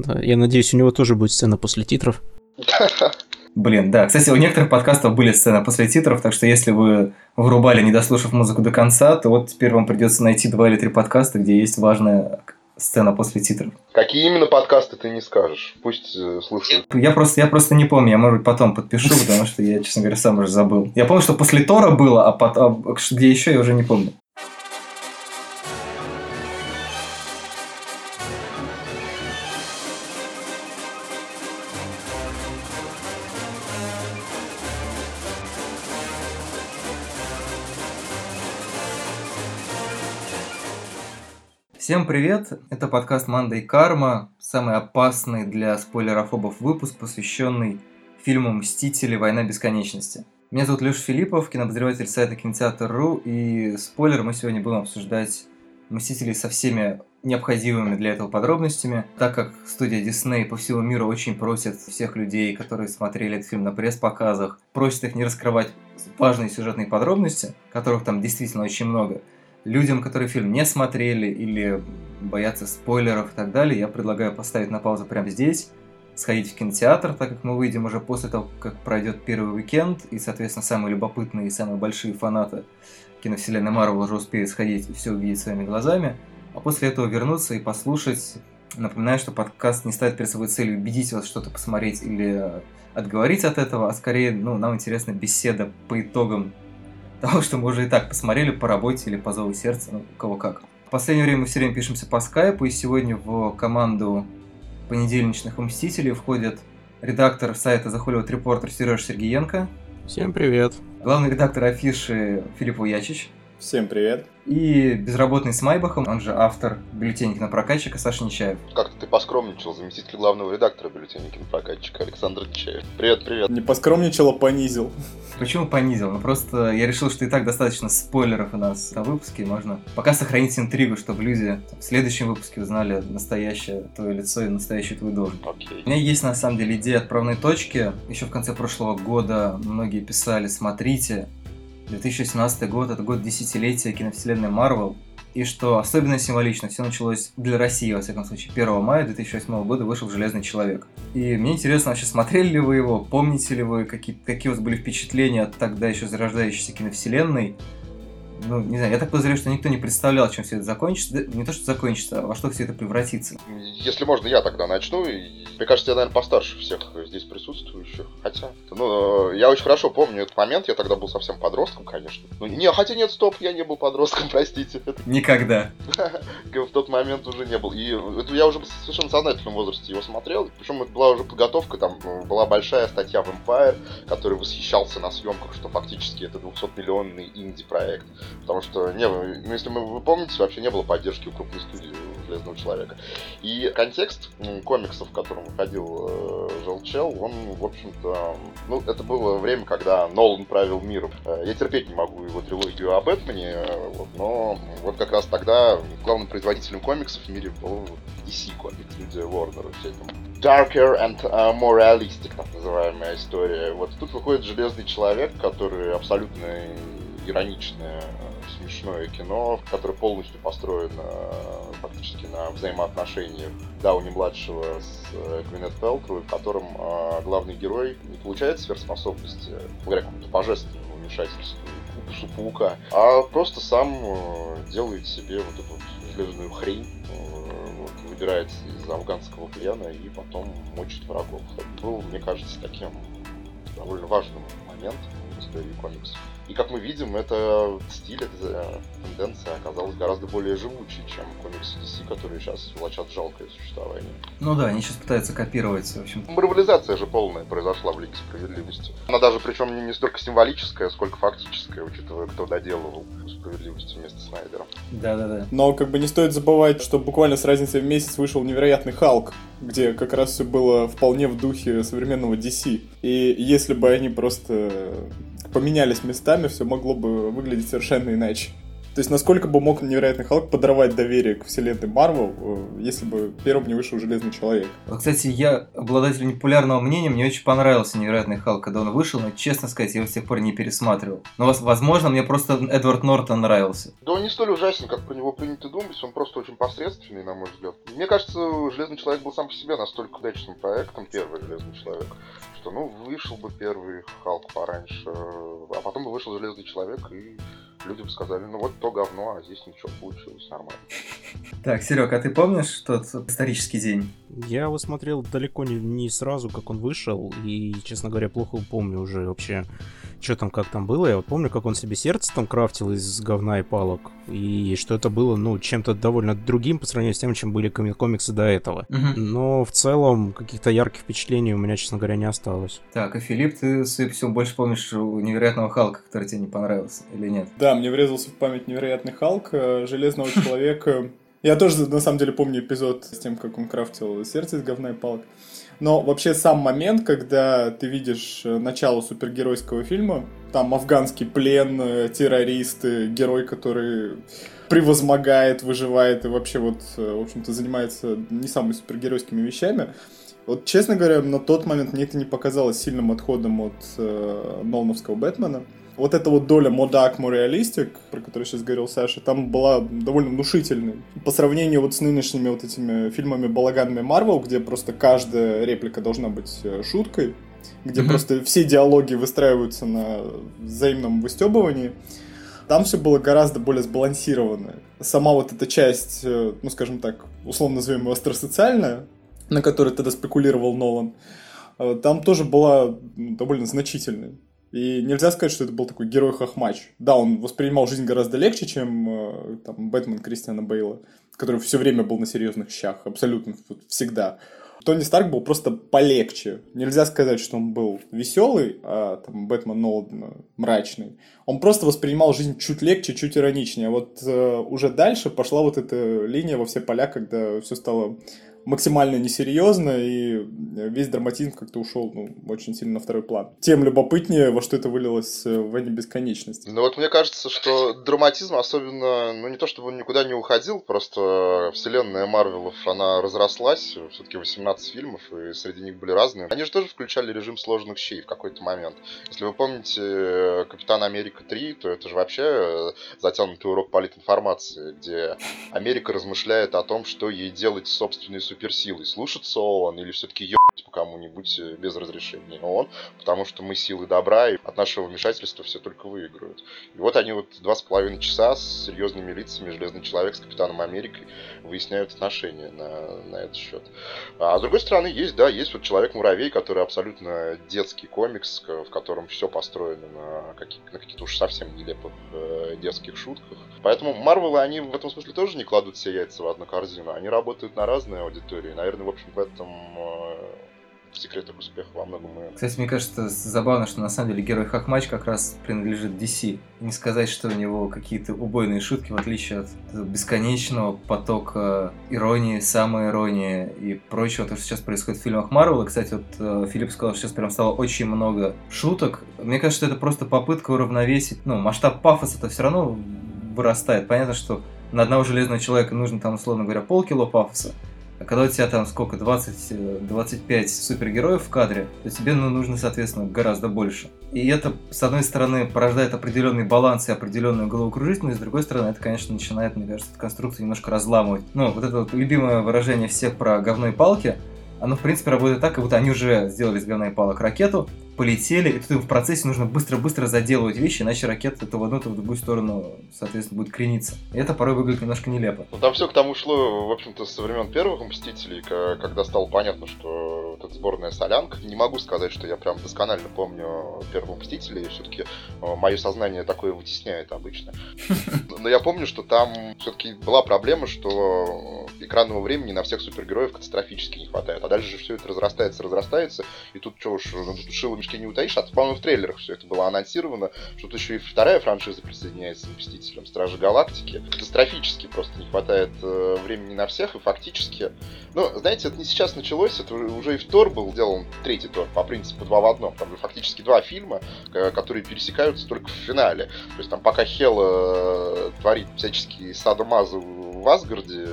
Да, я надеюсь, у него тоже будет сцена после титров. Блин, да. Кстати, у некоторых подкастов были сцены после титров, так что если вы врубали, не дослушав музыку до конца, то вот теперь вам придется найти два или три подкаста, где есть важная сцена после титров. Какие именно подкасты ты не скажешь? Пусть э, слушают. Я просто, я просто не помню, я, может быть, потом подпишу, потому что я, честно говоря, сам уже забыл. Я помню, что после Тора было, а, под, а где еще, я уже не помню. Всем привет! Это подкаст «Манда и карма», самый опасный для спойлерофобов выпуск, посвященный фильму «Мстители. Война бесконечности». Меня зовут Леша Филиппов, кинообозреватель сайта Кинотеатр.ру, и спойлер, мы сегодня будем обсуждать «Мстителей» со всеми необходимыми для этого подробностями, так как студия Disney по всему миру очень просит всех людей, которые смотрели этот фильм на пресс-показах, просит их не раскрывать важные сюжетные подробности, которых там действительно очень много – людям, которые фильм не смотрели или боятся спойлеров и так далее, я предлагаю поставить на паузу прямо здесь, сходить в кинотеатр, так как мы выйдем уже после того, как пройдет первый уикенд, и, соответственно, самые любопытные и самые большие фанаты киновселенной Марвел уже успеют сходить и все увидеть своими глазами, а после этого вернуться и послушать. Напоминаю, что подкаст не ставит перед собой целью убедить вас что-то посмотреть или отговорить от этого, а скорее, ну, нам интересна беседа по итогам того, что мы уже и так посмотрели по работе или по зову сердца, ну, кого как. В последнее время мы все время пишемся по скайпу, и сегодня в команду понедельничных Мстителей входит редактор сайта The Hollywood Reporter Сереж Сергеенко. Всем привет. Главный редактор афиши Филипп Уячич. Всем привет. И безработный с Майбахом, он же автор бюллетеника на прокатчика Саша Нечаев. Как-то ты поскромничал, заместитель главного редактора бюллетеника на прокатчика Александр Нечаев. Привет, привет. Не поскромничал, а понизил. Почему понизил? Ну просто я решил, что и так достаточно спойлеров у нас на выпуске, можно пока сохранить интригу, чтобы люди в следующем выпуске узнали настоящее твое лицо и настоящую твою должность. Okay. У меня есть на самом деле идея отправной точки. Еще в конце прошлого года многие писали, смотрите, 2017 год – это год десятилетия киновселенной Марвел, и что особенно символично, все началось для России, во всяком случае, 1 мая 2008 года вышел «Железный человек». И мне интересно, вообще смотрели ли вы его, помните ли вы, какие, какие у вас были впечатления от тогда еще зарождающейся киновселенной, ну, не знаю, я так подозреваю, что никто не представлял, чем все это закончится. Да, не то, что закончится, а во что все это превратится. Если можно, я тогда начну. Мне кажется, я, наверное, постарше всех здесь присутствующих. Хотя, ну, я очень хорошо помню этот момент. Я тогда был совсем подростком, конечно. Ну, не, хотя нет, стоп, я не был подростком, простите. Никогда. В тот момент уже не был. И это я уже в совершенно сознательном возрасте его смотрел. Причем это была уже подготовка, там была большая статья в Empire, который восхищался на съемках, что фактически это 200-миллионный инди-проект. Потому что, не, ну, если вы помните, вообще не было поддержки у крупной студии Железного Человека. И контекст комиксов, в котором выходил э, Желчел, он, в общем-то, ну, это было время, когда Нолан правил миром. Э, я терпеть не могу его трилогию об Бэтмене, э, вот, но вот как раз тогда главным производителем комиксов в мире был DC Comics, студия Warner, все это darker and uh, more realistic, так называемая история. Вот тут выходит Железный Человек, который абсолютно ироничное, смешное кино, которое полностью построено фактически на взаимоотношениях Дауни-младшего с э, Гвинет Пелтру, в котором э, главный герой не получает сверхспособности, благодаря какому-то божественному вмешательству укусу а просто сам э, делает себе вот эту вот железную хрень, выбирается из афганского плена и потом мочит врагов. Это был, мне кажется, таким довольно важным моментом в истории комиксов. И как мы видим, это стиль, эта тенденция оказалась гораздо более живучей, чем комиксы DC, которые сейчас влачат жалкое существование. Ну да, они сейчас пытаются копировать, в общем. Марвелизация же полная произошла в Лиге Справедливости. Она даже, причем не, не столько символическая, сколько фактическая, учитывая, кто доделывал Справедливости вместо Снайдера. Да-да-да. Но как бы не стоит забывать, что буквально с разницей в месяц вышел невероятный Халк, где как раз все было вполне в духе современного DC. И если бы они просто поменялись местами, все могло бы выглядеть совершенно иначе. То есть, насколько бы мог Невероятный Халк подорвать доверие к вселенной Марвел, э, если бы первым не вышел Железный Человек? Кстати, я обладатель непопулярного мнения, мне очень понравился Невероятный Халк, когда он вышел, но, честно сказать, я его с тех пор не пересматривал. Но, возможно, мне просто Эдвард Нортон нравился. Да он не столь ужасен, как про него принято думать, он просто очень посредственный, на мой взгляд. Мне кажется, Железный Человек был сам по себе настолько удачным проектом, первый Железный Человек, что, ну, вышел бы первый Халк пораньше, а потом бы вышел Железный Человек, и люди бы сказали, ну вот то говно, а здесь ничего получилось, нормально. Так, Серег, а ты помнишь тот исторический день? Я его смотрел далеко не, не сразу, как он вышел, и, честно говоря, плохо помню уже вообще, что там, как там было. Я вот помню, как он себе сердце там крафтил из говна и палок, и что это было, ну, чем-то довольно другим по сравнению с тем, чем были коми- комиксы до этого. Мгм. Но в целом каких-то ярких впечатлений у меня, честно говоря, не осталось. Так, а Филипп, ты, всему, больше помнишь у Невероятного Халка, который тебе не понравился, или нет? Да, мне врезался в память Невероятный Халк, э, Железного Человека. Я тоже, на самом деле, помню эпизод с тем, как он крафтил сердце из говна и палок. Но вообще сам момент, когда ты видишь э, начало супергеройского фильма, там афганский плен, э, террористы, герой, который превозмогает, выживает и вообще вот, э, в общем-то, занимается не самыми супергеройскими вещами. Вот, честно говоря, на тот момент мне это не показалось сильным отходом от э, Нолановского Бэтмена. Вот эта вот доля модак реалистик, про которую сейчас говорил Саша, там была довольно внушительной. По сравнению вот с нынешними вот этими фильмами балаганами Марвел, где просто каждая реплика должна быть э, шуткой, где Мгм. просто все диалоги выстраиваются на взаимном выстебывании, там все было гораздо более сбалансировано. Сама вот эта часть, э, ну скажем так, условно назовем ее остросоциальная, на которой тогда спекулировал Нолан, э, там тоже была довольно значительной. И нельзя сказать, что это был такой герой-хохмач. Да, он воспринимал жизнь гораздо легче, чем э, там, Бэтмен Кристиана Бейла, который все время был на серьезных щах, абсолютно всегда. Тони Старк был просто полегче. Нельзя сказать, что он был веселый, а там Бэтмен Нолан мрачный. Он просто воспринимал жизнь чуть легче, чуть ироничнее. Вот э, уже дальше пошла вот эта линия во все поля, когда все стало максимально несерьезно, и весь драматизм как-то ушел ну, очень сильно на второй план. Тем любопытнее, во что это вылилось э, в «Войне бесконечности». Ну вот мне кажется, что драматизм особенно, ну не то чтобы он никуда не уходил, просто вселенная Марвелов, она разрослась, все-таки 18 фильмов, и среди них были разные. Они же тоже включали режим сложных щей в какой-то момент. Если вы помните э, Капитан Америка 3, то это же вообще э, затянутый урок политинформации, где Америка размышляет о том, что ей делать с суперсилой. Слушаться ООН или все-таки кому-нибудь э, без разрешения ООН, потому что мы силы добра, и от нашего вмешательства все только выиграют. И вот они вот два с половиной часа с серьезными лицами, Железный Человек с Капитаном Америкой, выясняют отношения на, на этот счет. А с другой стороны, есть, да, есть вот Человек-муравей, который абсолютно детский комикс, в котором все построено на, каких, на каких-то уж совсем нелепых э, детских шутках. Поэтому Марвелы, они в этом смысле тоже не кладут все яйца в одну корзину. Они работают на разные аудитории. Наверное, в общем, в этом э, секрет их успеха во многом и Кстати, мне кажется, забавно, что на самом деле герой Хохмач как раз принадлежит DC. Не сказать, что у него какие-то убойные шутки, в отличие от бесконечного потока иронии, самоиронии и прочего, то, что сейчас происходит в фильмах Марвел. И, кстати, вот э, Филипп сказал, что сейчас прям стало очень много шуток. Мне кажется, это просто попытка уравновесить. Ну, масштаб пафоса-то все равно вырастает. Понятно, что на одного железного человека нужно там, условно говоря, полкило пафоса. А когда у тебя там сколько, 20, 25 супергероев в кадре, то тебе ну, нужно, соответственно, гораздо больше. И это, с одной стороны, порождает определенный баланс и определенную головокружительность, с другой стороны, это, конечно, начинает, мне кажется, конструкцию немножко разламывать. Ну, вот это вот любимое выражение всех про говно и палки, оно, в принципе, работает так, как будто они уже сделали из говна и палок ракету, полетели, и тут в процессе нужно быстро-быстро заделывать вещи, иначе ракета то в одну, то в другую сторону, соответственно, будет крениться. И это порой выглядит немножко нелепо. Ну, там все к тому шло, в общем-то, со времен первых Мстителей, когда стало понятно, что вот эта сборная солянка. Не могу сказать, что я прям досконально помню первого Мстителя, и все-таки мое сознание такое вытесняет обычно. Но я помню, что там все-таки была проблема, что экранного времени на всех супергероев катастрофически не хватает. А дальше же все это разрастается, разрастается, и тут что уж, ну, мешки не утаишь, а по-моему, в трейлерах все это было анонсировано, что тут еще и вторая франшиза присоединяется к Мстителям, Стражи Галактики. Катастрофически просто не хватает э, времени на всех, и фактически... Ну, знаете, это не сейчас началось, это уже и в Тор был сделан, третий Тор, по принципу два в одном. Там же фактически два фильма, которые пересекаются только в финале. То есть там пока Хела творит всяческие садомазы в Асгарде,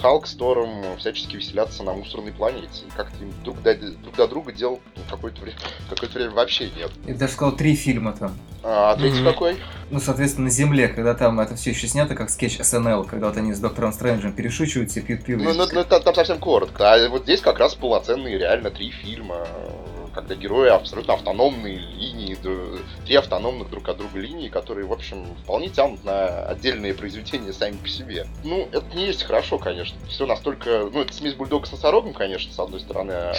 Халк с Тором всячески веселятся на мусорной планете. И как-то им друг до, друг до друга дел какое-то время, какое время вообще нет. Я даже сказал три фильма там. А, а третий mm-hmm. какой? Ну, соответственно, на Земле, когда там это все еще снято, как скетч СНЛ, когда вот они с Доктором Стрэнджем перешучиваются и пьют пиво. Ну, ну, ну там, там совсем коротко. А вот здесь как раз полноценные реально три фильма когда герои абсолютно автономные линии, три автономных друг от друга линии, которые, в общем, вполне тянут на отдельные произведения сами по себе. Ну, это не есть хорошо, конечно. Все настолько... Ну, это смесь бульдога с носорогом, конечно, с одной стороны. А,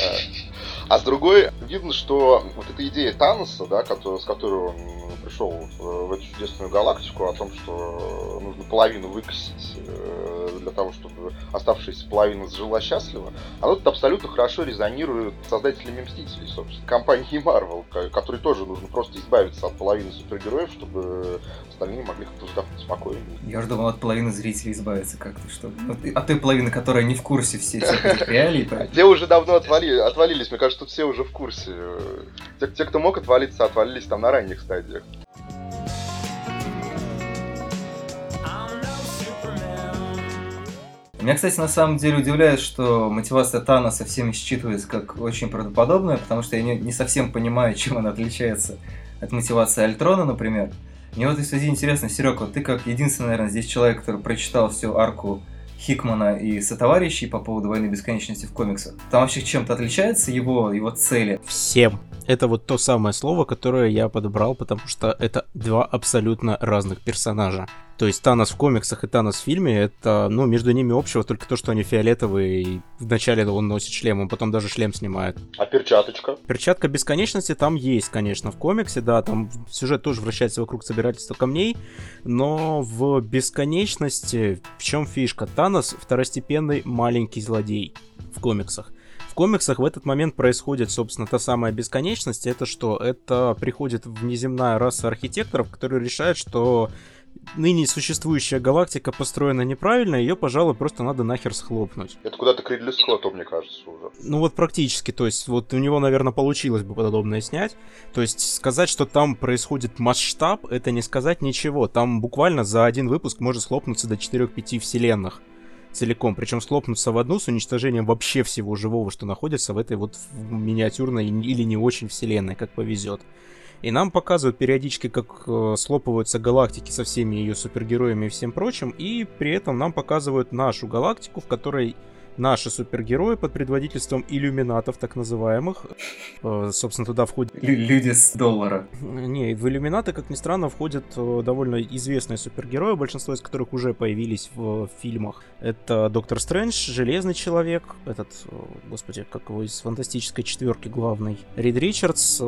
а с другой, видно, что вот эта идея Таноса, да, с которой он пришел в, эту чудесную галактику, о том, что нужно половину выкосить э, для того, чтобы оставшаяся половина жила счастливо, оно тут абсолютно хорошо резонирует с создателями Мстителей, собственно собственно, компании Marvel, которой тоже нужно просто избавиться от половины супергероев, чтобы остальные могли как-то вздохнуть спокойно. Я уже думал, от половины зрителей избавиться как-то, что от той половины, которая не в курсе всех этих реалий. Те уже давно отвали, отвалились, мне кажется, тут все уже в курсе. Те, те, кто мог отвалиться, отвалились там на ранних стадиях. Меня, кстати, на самом деле удивляет, что мотивация Таноса всеми считывается как очень правдоподобная, потому что я не, не совсем понимаю, чем она отличается от мотивации Альтрона, например. Мне в этой связи интересно, Серег, вот ты как единственный, наверное, здесь человек, который прочитал всю арку Хикмана и сотоварищей по поводу войны бесконечности в комиксах. Там вообще чем-то отличается его, его цели? Всем. Это вот то самое слово, которое я подобрал, потому что это два абсолютно разных персонажа. То есть Танос в комиксах и Танос в фильме, это, ну, между ними общего только то, что они фиолетовые, и вначале он носит шлем, он потом даже шлем снимает. А перчаточка? Перчатка бесконечности там есть, конечно, в комиксе, да, там сюжет тоже вращается вокруг собирательства камней, но в бесконечности в чем фишка? Танос второстепенный маленький злодей в комиксах комиксах в этот момент происходит, собственно, та самая бесконечность. Это что? Это приходит внеземная раса архитекторов, которые решают, что ныне существующая галактика построена неправильно, ее, пожалуй, просто надо нахер схлопнуть. Это куда-то к Ридли Скотту, мне кажется, уже. Ну вот практически, то есть вот у него, наверное, получилось бы подобное снять. То есть сказать, что там происходит масштаб, это не сказать ничего. Там буквально за один выпуск может схлопнуться до 4-5 вселенных целиком, причем схлопнуться в одну с уничтожением вообще всего живого, что находится в этой вот миниатюрной или не очень вселенной, как повезет. И нам показывают периодически, как э, слопываются галактики со всеми ее супергероями и всем прочим, и при этом нам показывают нашу галактику, в которой наши супергерои под предводительством иллюминатов, так называемых. Э, собственно, туда входят... Люди с доллара. Не, в иллюминаты, как ни странно, входят э, довольно известные супергерои, большинство из которых уже появились в фильмах. Это Доктор Стрэндж, Железный Человек, этот, э, господи, как его из фантастической четверки главный, Рид Ричардс,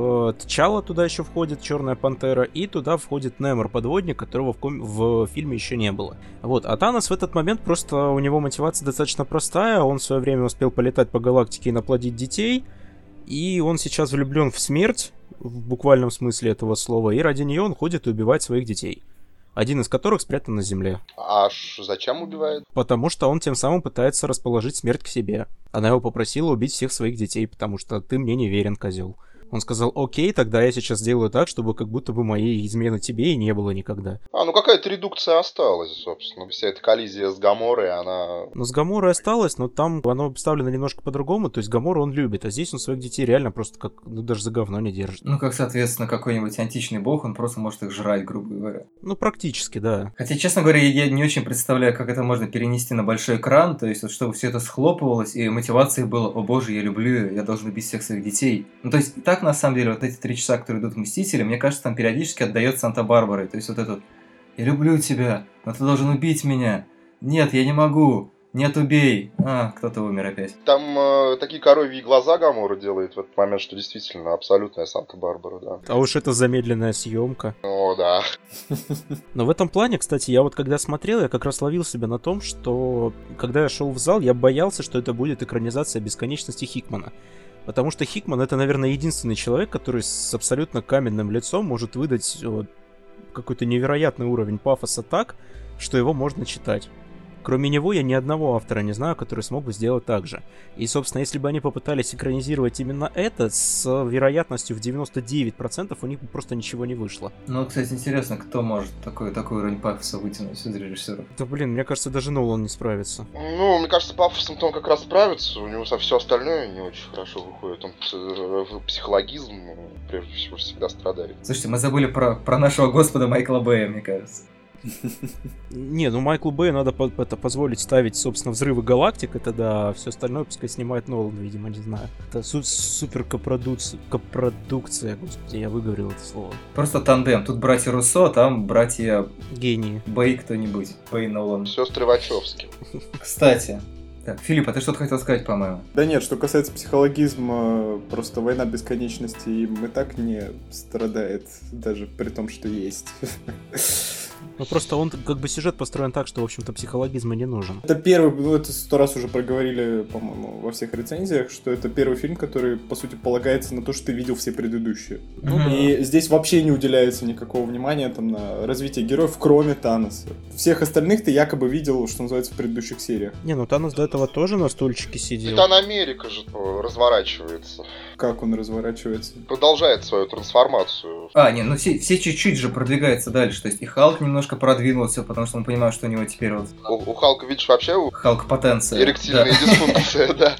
Тчала туда еще входит, Черная Пантера, и туда входит Немор, подводник, которого в, ком... в фильме еще не было. Вот, а Танос в этот момент просто у него мотивация достаточно простая, он в свое время успел полетать по галактике и наплодить детей, и он сейчас влюблен в смерть, в буквальном смысле этого слова, и ради нее он ходит и убивает своих детей. Один из которых спрятан на земле. А зачем убивает? Потому что он тем самым пытается расположить смерть к себе. Она его попросила убить всех своих детей, потому что ты мне не верен, козел. Он сказал, окей, тогда я сейчас сделаю так, чтобы как будто бы моей измены тебе и не было никогда. А, ну какая-то редукция осталась, собственно. Вся эта коллизия с Гаморой, она... Ну, с Гаморой осталась, но там оно обставлено немножко по-другому. То есть Гамору он любит, а здесь он своих детей реально просто как, ну, даже за говно не держит. Ну, как, соответственно, какой-нибудь античный бог, он просто может их жрать, грубо говоря. Ну, практически, да. Хотя, честно говоря, я не очень представляю, как это можно перенести на большой экран, то есть, вот, чтобы все это схлопывалось, и мотивацией было, о боже, я люблю, я должен убить всех своих детей. Ну, то есть, так, на самом деле, вот эти эти три часа, которые идут Мстители, мне кажется, там периодически отдает Санта-Барбарой. То есть вот этот «Я люблю тебя, но ты должен убить меня». «Нет, я не могу». Нет, убей. А, кто-то умер опять. Там э, такие коровьи глаза Гамора делает в этот момент, что действительно абсолютная Санта-Барбара, да. А уж это замедленная съемка. О, да. Но в этом плане, кстати, я вот когда смотрел, я как раз ловил себя на том, что когда я шел в зал, я боялся, что это будет экранизация бесконечности Хикмана. Потому что Хикман это, наверное, единственный человек, который с абсолютно каменным лицом может выдать вот, какой-то невероятный уровень пафоса так, что его можно читать. Кроме него я ни одного автора не знаю, который смог бы сделать так же. И, собственно, если бы они попытались экранизировать именно это, с вероятностью в 99% у них бы просто ничего не вышло. Ну, кстати, интересно, кто может такой, такой уровень пафоса вытянуть из режиссера? Да, блин, мне кажется, даже Нолан не справится. Ну, мне кажется, пафосом-то он как раз справится, у него со все остальное не очень хорошо выходит. Он э, психологизм, прежде всего, всегда страдает. Слушайте, мы забыли про, про нашего господа Майкла Бэя, мне кажется. Не, ну Майклу Бэю надо по это позволить ставить, собственно, взрывы галактик, это да, все остальное пускай снимает Нолан, видимо, не знаю. Это су супер копродукция, копродукция, господи, я выговорил это слово. Просто тандем, тут братья Руссо, а там братья... Гении. Бэй кто-нибудь, Бэй Нолан. Сестры Вачовски. Кстати, так, Филипп, а ты что-то хотел сказать, по-моему? Да нет, что касается психологизма, просто война бесконечности им и так не страдает, даже при том, что есть. Ну просто он как бы сюжет построен так, что, в общем-то, психологизма не нужен. Это первый, ну это сто раз уже проговорили, по-моему, во всех рецензиях, что это первый фильм, который, по сути, полагается на то, что ты видел все предыдущие. Ну, и здесь вообще не уделяется никакого внимания там на развитие героев, кроме Таноса. Всех остальных ты якобы видел, что называется, в предыдущих сериях. Не, ну Танос до этого тоже на стульчике сидел. Титан Америка же разворачивается. Как он разворачивается? Продолжает свою трансформацию. А, не, ну все, все чуть-чуть же продвигаются дальше. То есть и Халк немножко продвинулся, потому что он понимает, что у него теперь вот... У, у Халка, видишь, вообще у... Халк потенция. Эректильная да. дисфункция, да.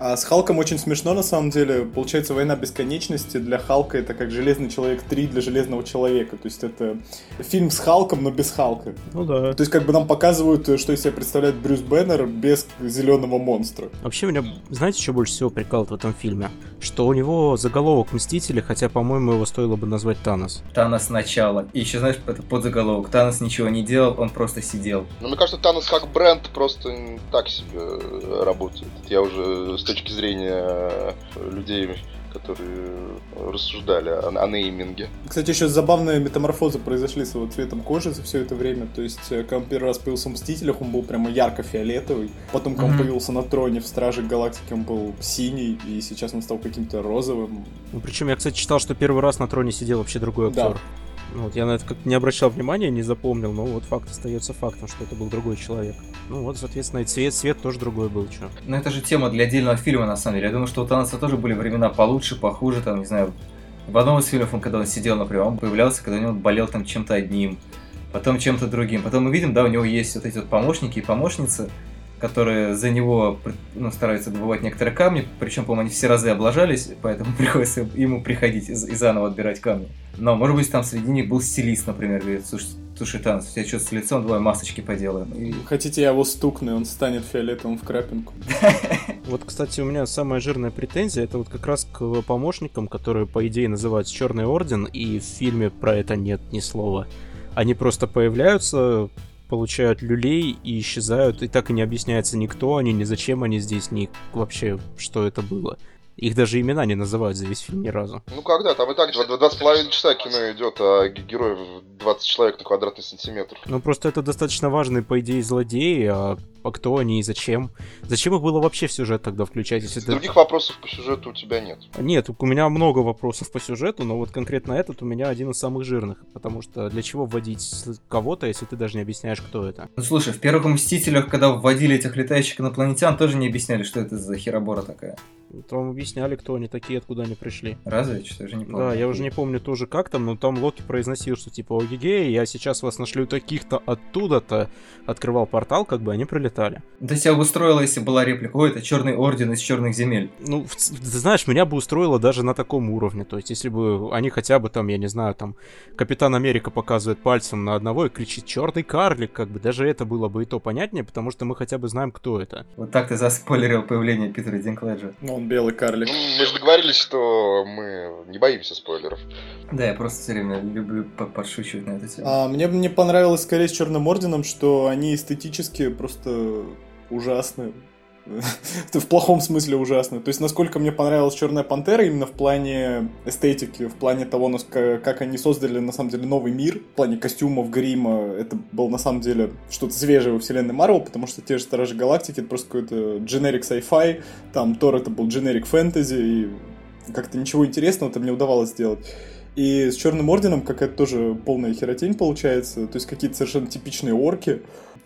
А с Халком очень смешно, на самом деле. Получается, война бесконечности для Халка это как Железный Человек 3 для Железного Человека. То есть это фильм с Халком, но без Халка. Ну да. То есть как бы нам показывают, что из себя представляет Брюс Беннер без зеленого монстра. Вообще меня, знаете, что больше всего прикалывает в этом фильме? Что у него заголовок Мстители, хотя, по-моему, его стоило бы назвать Танос. Танос начало. И еще, знаешь, это подзаголовок. Танос ничего не делал, он просто сидел. Ну, мне кажется, Танос как бренд просто так себе работает. Я уже с точки зрения людей которые рассуждали о, о нейминге. Кстати, еще забавные метаморфозы произошли с его цветом кожи за все это время. То есть, э, когда он первый раз появился в Мстителях, он был прямо ярко-фиолетовый. Потом, когда mm-hmm. он появился на троне в Страже Галактики, он был синий, и сейчас он стал каким-то розовым. Ну, причем я, кстати, читал, что первый раз на троне сидел вообще другой актер. Да. Ну, вот я на это как не обращал внимания, не запомнил, но вот факт остается фактом, что это был другой человек. Ну вот, соответственно, и цвет, цвет тоже другой был, что. Ну это же тема для отдельного фильма, на самом деле. Я думаю, что у Таноса тоже были времена получше, похуже, там, не знаю. В одном из фильмов, он, когда он сидел, например, он появлялся, когда у него болел там чем-то одним, потом чем-то другим. Потом мы видим, да, у него есть вот эти вот помощники и помощницы, которые за него ну, стараются добывать некоторые камни, причем, по-моему, они все разы облажались, поэтому приходится ему приходить и, и заново отбирать камни. Но, может быть, там среди них был стилист, например, говорит, слушай, слушай, Танц, у тебя что с лицом, давай масочки поделаем. И... Хотите, я его стукну, и он станет фиолетовым в крапинку. Вот, кстати, у меня самая жирная претензия, это вот как раз к помощникам, которые, по идее, называются Черный Орден, и в фильме про это нет ни слова. Они просто появляются, получают люлей и исчезают, и так и не объясняется никто они, ни зачем они здесь, ни вообще, что это было. Их даже имена не называют за весь фильм ни разу. Ну когда, там и так два с половиной часа кино идет, а героев 20 человек на квадратный сантиметр. Ну просто это достаточно важные, по идее, злодеи, а, а кто они и зачем? Зачем их было вообще в сюжет тогда включать? Если Других это... вопросов по сюжету у тебя нет. Нет, у меня много вопросов по сюжету, но вот конкретно этот у меня один из самых жирных, потому что для чего вводить кого-то, если ты даже не объясняешь, кто это? Ну слушай, в первых Мстителях, когда вводили этих летающих инопланетян, тоже не объясняли, что это за херобора такая. Там объясняли, кто они такие, откуда они пришли. Разве? Что я уже не помню. Да, я уже не помню тоже как там, но там Локи произносил, что типа, ОГГ, я сейчас вас нашлю таких-то оттуда-то. Открывал портал, как бы они прилетали. То есть я бы устроила, если была реплика, ой, это черный орден из черных земель. Ну, ты знаешь, меня бы устроило даже на таком уровне. То есть, если бы они хотя бы там, я не знаю, там, Капитан Америка показывает пальцем на одного и кричит черный карлик, как бы даже это было бы и то понятнее, потому что мы хотя бы знаем, кто это. Вот так ты заспойлерил появление Питера Динклэджа. Ну, он белый карлик. Ну, мы же договорились, что мы не боимся спойлеров. Да, я просто все время люблю подшучивать на эту тему. А, мне, мне понравилось скорее с Черным Орденом, что они эстетически просто ужасны. в плохом смысле ужасно. То есть, насколько мне понравилась Черная Пантера именно в плане эстетики, в плане того, как они создали, на самом деле, новый мир, в плане костюмов, грима, это было, на самом деле, что-то свежее во вселенной Марвел, потому что те же Стражи Галактики, это просто какой-то generic sci-fi, там Тор это был generic фэнтези, и как-то ничего интересного там не удавалось сделать. И с Черным Орденом какая-то тоже полная херотень получается. То есть какие-то совершенно типичные орки,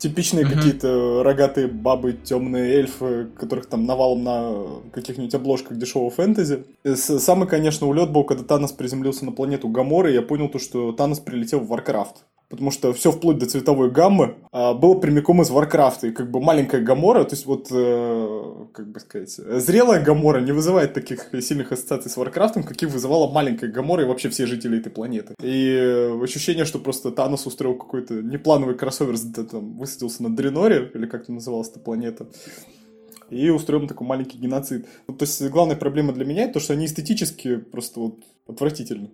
типичные Мгм. какие-то рогатые бабы, темные эльфы, которых там навалом на каких-нибудь обложках дешевого фэнтези. Э, Самый, конечно, улет был, когда Танос приземлился на планету Гаморы, и я понял то, что Танос прилетел в Warcraft. Потому что все вплоть до цветовой гаммы а, было прямиком из Warcraft а. И как бы маленькая Гамора, то есть вот, э, как бы сказать, э, зрелая Гамора не вызывает таких сильных ассоциаций с Warcraft ом, каких вызывала маленькая Гамора и вообще все жители этой планеты. И э, ощущение, что просто Танос устроил какой-то неплановый кроссовер, да, там, высадился на Дреноре, или как там называлась эта планета, и устроил такой маленький геноцид. Ну, то есть главная проблема для меня то, что они эстетически просто вот отвратительны.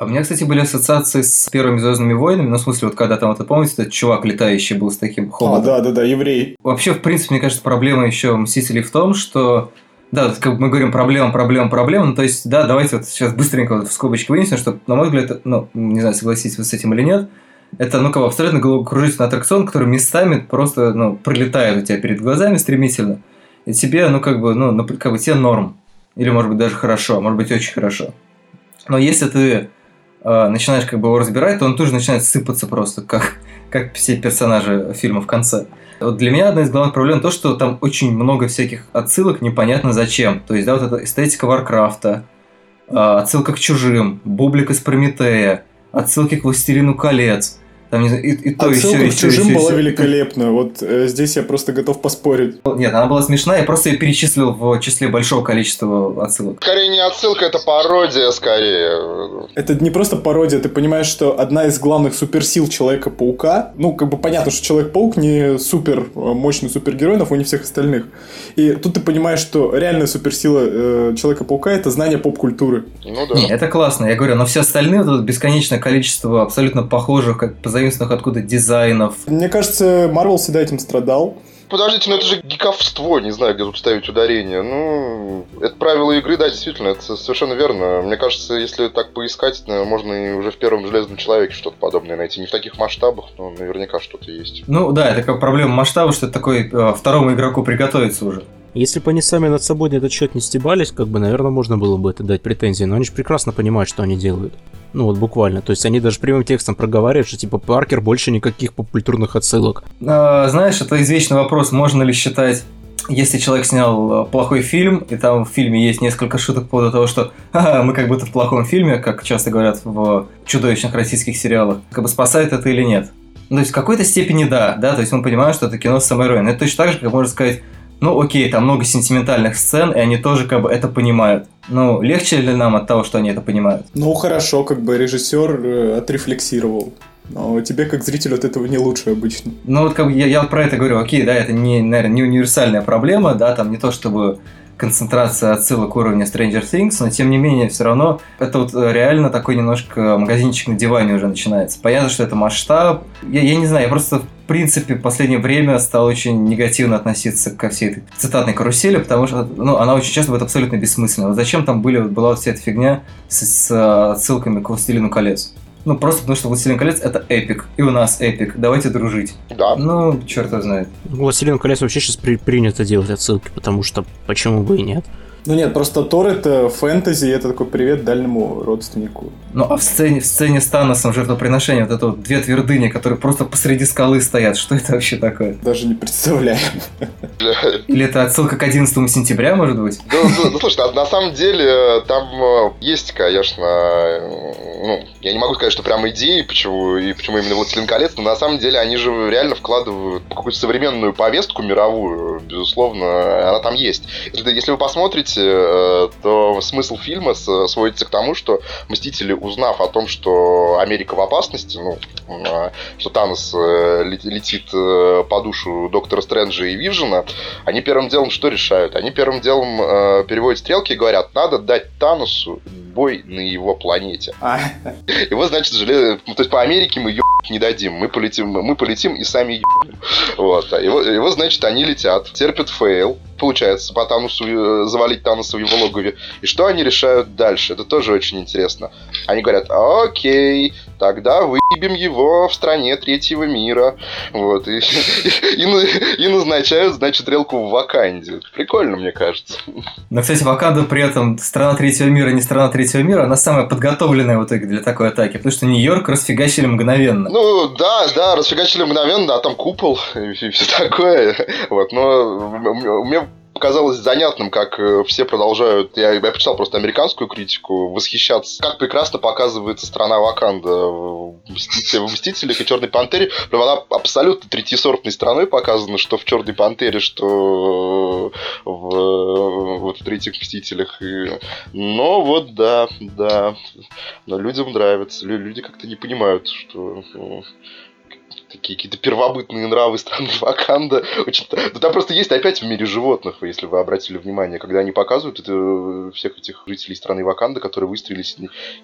У меня, кстати, были ассоциации с первыми Звездными войнами, ну, в смысле, вот когда там, вот, помните, этот чувак летающий был с таким А, хоботом? да-да-да, еврей. Вообще, в принципе, мне кажется, проблема еще Мстителей в том, что да, как мы говорим, проблема, проблема, проблема. Ну, то есть, да, давайте вот сейчас быстренько вот в скобочки вынесем, что, на мой взгляд, ну, не знаю, согласитесь вы с этим или нет, это, ну, как бы абсолютно головокружительный аттракцион, который местами просто, ну, пролетает у тебя перед глазами стремительно. И тебе, ну, как бы, ну, как бы тебе норм. Или, может быть, даже хорошо, может быть, очень хорошо. Но если ты э, начинаешь как бы его разбирать, то он тоже начинает сыпаться просто, как, как все персонажи фильма в конце. Вот для меня одна из главных проблем то, что там очень много всяких отсылок, непонятно зачем. То есть, да, вот эта эстетика Варкрафта, э, отсылка к чужим, бублик из Прометея, отсылки к Властелину колец. Там, не знаю, и, и то, и Отсылка и к сё, и чужим и была сё. великолепна. Вот э, здесь я просто готов поспорить. Нет, она была смешная, я просто ее перечислил в числе большого количества отсылок. Скорее не отсылка, это пародия, скорее. Это не просто пародия, ты понимаешь, что одна из главных суперсил Человека-паука, ну, как бы понятно, что Человек-паук не супер э, мощный супергерой на фоне всех остальных. И тут ты понимаешь, что реальная суперсила э, Человека-паука это знание поп-культуры. Ну да. Не, это классно, я говорю, но все остальные, вот это бесконечное количество абсолютно похожих, как позаимствованных откуда дизайнов. Мне кажется, Марвел всегда этим страдал. Подождите, ну это же гиковство, не знаю, где тут ставить ударение. Ну, это правило игры, да, действительно, это совершенно верно. Мне кажется, если так поискать, можно и уже в первом Железном Человеке что-то подобное найти. Не в таких масштабах, но наверняка что-то есть. Ну да, это как проблема масштаба, что это такой э, второму игроку приготовиться уже. Если бы они сами над собой на этот счет не стебались, как бы, наверное, можно было бы это дать претензии, но они же прекрасно понимают, что они делают. Ну вот буквально. То есть они даже прямым текстом проговаривают, что типа Паркер больше никаких поп-культурных отсылок. А, знаешь, это извечный вопрос, можно ли считать если человек снял э, плохой фильм, и там в фильме есть несколько шуток по поводу того, что «Ха-ха, мы как будто в плохом фильме, как часто говорят в чудовищных российских сериалах, как бы спасает это или нет. Ну, то есть в какой-то степени да, да, то есть мы понимаем, что это кино с самоиронией. Это точно так же, как можно сказать, ну окей, там много сентиментальных сцен, и они тоже как бы это понимают. Ну, легче ли нам от того, что они это понимают? Ну, хорошо, как бы режиссер э, отрефлексировал. Но тебе, как зрителю, от этого не лучше обычно. Ну вот как бы я, я про это говорю, окей, да, это не, наверное, не универсальная проблема, да, там не то чтобы концентрация отсылок уровня Stranger Things, но тем не менее все равно это вот э, реально такой немножко магазинчик на диване уже начинается. Понятно, что это масштаб. Я, я не знаю, я просто в принципе в последнее время стал очень негативно относиться ко всей этой цитатной карусели, потому что ну, она очень часто будет абсолютно бессмысленна. Вот зачем там были, была вся эта фигня с, с э, отсылками к «Властелину колец»? Ну, просто потому что «Властелин колец» — это эпик, и у нас эпик, давайте дружить. Да. Ну, черт его знает. «Властелин колец» вообще сейчас при- принято делать отсылки, потому что почему бы и нет. Ну нет, просто Тор это фэнтези, и это такой привет дальнему родственнику. Ну, а в сцене, в сцене с Таносом жертвоприношения, вот это вот две твердыни, которые просто посреди скалы стоят, что это вообще такое? Даже не представляем. Или это отсылка к 11 сентября, может быть? Да, да, да, слушай, на, самом деле там э, есть, конечно, э, ну, я не могу сказать, что прям идеи, почему и почему именно «Властелин колец», но на самом деле они же реально вкладывают какую-то современную повестку мировую, безусловно, она там есть. Если вы посмотрите, э, то смысл фильма сводится к тому, что Мстители, узнав о том, что Америка в опасности, ну, э, что Танос э, лет- летит по душу Доктора Стрэнджа и Вижена, они первым делом что решают? Они первым делом переводят стрелки и говорят, надо дать Таносу бой на его планете. А, И вот, значит, желе... ну, то есть по Америке мы ебнуть не дадим. Мы полетим, мы полетим и сами ебнем. Вот. А его, его, значит, они летят, терпят фейл, получается, по Таносу, э, завалить Таноса в его логове. И что они решают дальше? Это тоже очень интересно. Они говорят, окей, тогда выебем его в стране третьего мира. Вот. И, и, и, и назначают, значит, стрелку в Ваканде. Прикольно, мне кажется. Но, кстати, Ваканда при этом страна третьего мира, не страна третьего мира, она самая подготовленная в итоге для такой атаки, потому что Нью-Йорк расфигачили мгновенно. Ну, да, да, расфигачили мгновенно, да, там купол и все такое. Вот, но мне показалось занятным, как э, все продолжают, я, я почитал просто американскую критику, восхищаться, как прекрасно показывается страна Ваканда в «Мстителях» и «Черной пантере». Она абсолютно третьесортной страной показана, что в «Черной пантере», что в, вот в «Третьих Мстителях». И... Но вот да, да. Но людям нравится. Люди как-то не понимают, что ну, такие какие-то первобытные нравы страны Ваканда. Очень... Да там просто есть опять в мире животных, если вы обратили внимание, когда они показывают это, э, всех этих жителей страны Ваканда, которые выстрелились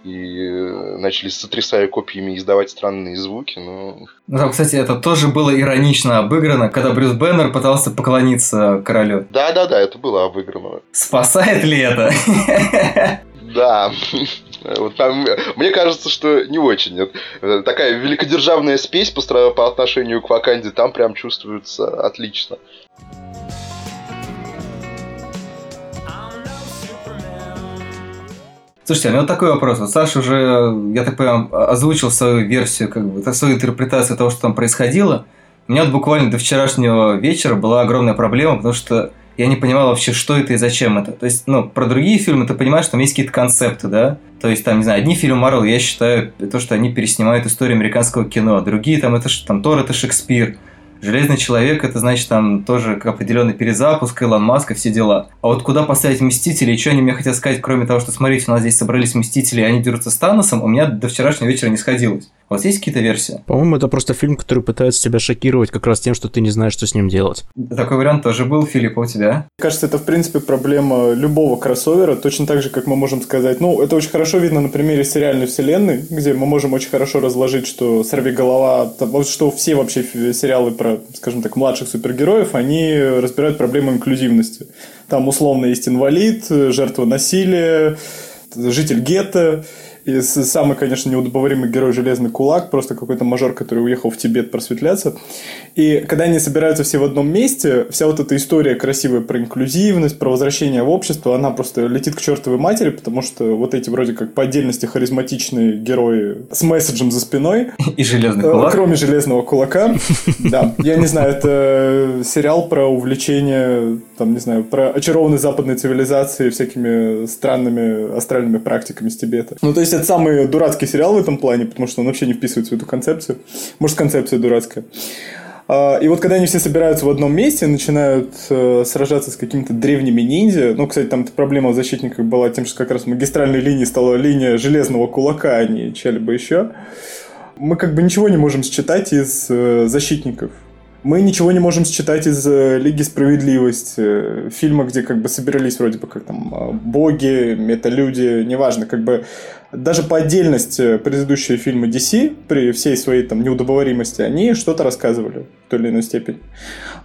и э, начали, сотрясая копьями, издавать странные звуки. Но... Ну, там, кстати, это тоже было иронично обыграно, когда Брюс Беннер пытался поклониться королю. Да-да-да, это было обыграно. Спасает ли это? Да. Вот там, мне кажется, что не очень. Нет. Такая великодержавная спесь по, по отношению к Ваканде там прям чувствуется отлично. Слушайте, меня вот такой вопрос. Вот Саша уже, я так понимаю, озвучил свою версию, как бы, свою интерпретацию того, что там происходило. У меня вот буквально до вчерашнего вечера была огромная проблема, потому что я не понимал вообще, что это и зачем это. То есть, ну, про другие фильмы ты понимаешь, что там есть какие-то концепты, да? То есть, там, не знаю, одни фильмы Марвел, я считаю, то, что они переснимают историю американского кино, другие, там, это там Тор, это Шекспир, Железный человек это значит там тоже определенный перезапуск, Илон Маск и все дела. А вот куда поставить Мстители, и что они мне хотят сказать, кроме того, что смотрите, у нас здесь собрались Мстители, и они дерутся с Таносом, у меня до вчерашнего вечера не сходилось. У вас есть какие-то версии? По-моему, это просто фильм, который пытается тебя шокировать как раз тем, что ты не знаешь, что с ним делать. Такой вариант тоже был, Филипп, а у тебя? Мне кажется, это, в принципе, проблема любого кроссовера, точно так же, как мы можем сказать. Ну, это очень хорошо видно на примере сериальной вселенной, где мы можем очень хорошо разложить, что «Сорви голова», что все вообще сериалы про, скажем так, младших супергероев, они разбирают проблему инклюзивности. Там условно есть инвалид, жертва насилия, житель гетто, и самый, конечно, неудобоваримый герой Железный Кулак, просто какой-то мажор, который уехал в Тибет просветляться. И когда они собираются все в одном месте, вся вот эта история красивая про инклюзивность, про возвращение в общество, она просто летит к чертовой матери, потому что вот эти вроде как по отдельности харизматичные герои с месседжем за спиной. И Железный э, Кулак. Кроме Железного Кулака. Да. Я не знаю, это сериал про увлечение, там, не знаю, про очарованной западной цивилизации всякими странными астральными практиками с Тибета. Ну, то есть это самый дурацкий сериал в этом плане, потому что он вообще не вписывается в эту концепцию. Может, концепция дурацкая. А, и вот когда они все собираются в одном месте, начинают э, сражаться с какими-то древними ниндзя, ну, кстати, там проблема в защитниках была тем, что как раз магистральной линией стала линия железного кулака, а не чья-либо еще, мы как бы ничего не можем считать из э, защитников. Мы ничего не можем считать из э, Лиги Справедливости, фильма, где как бы собирались вроде бы как там боги, металюди, неважно, как бы даже по отдельности предыдущие фильмы DC, при всей своей там неудобоваримости, они что-то рассказывали в той или иной степени.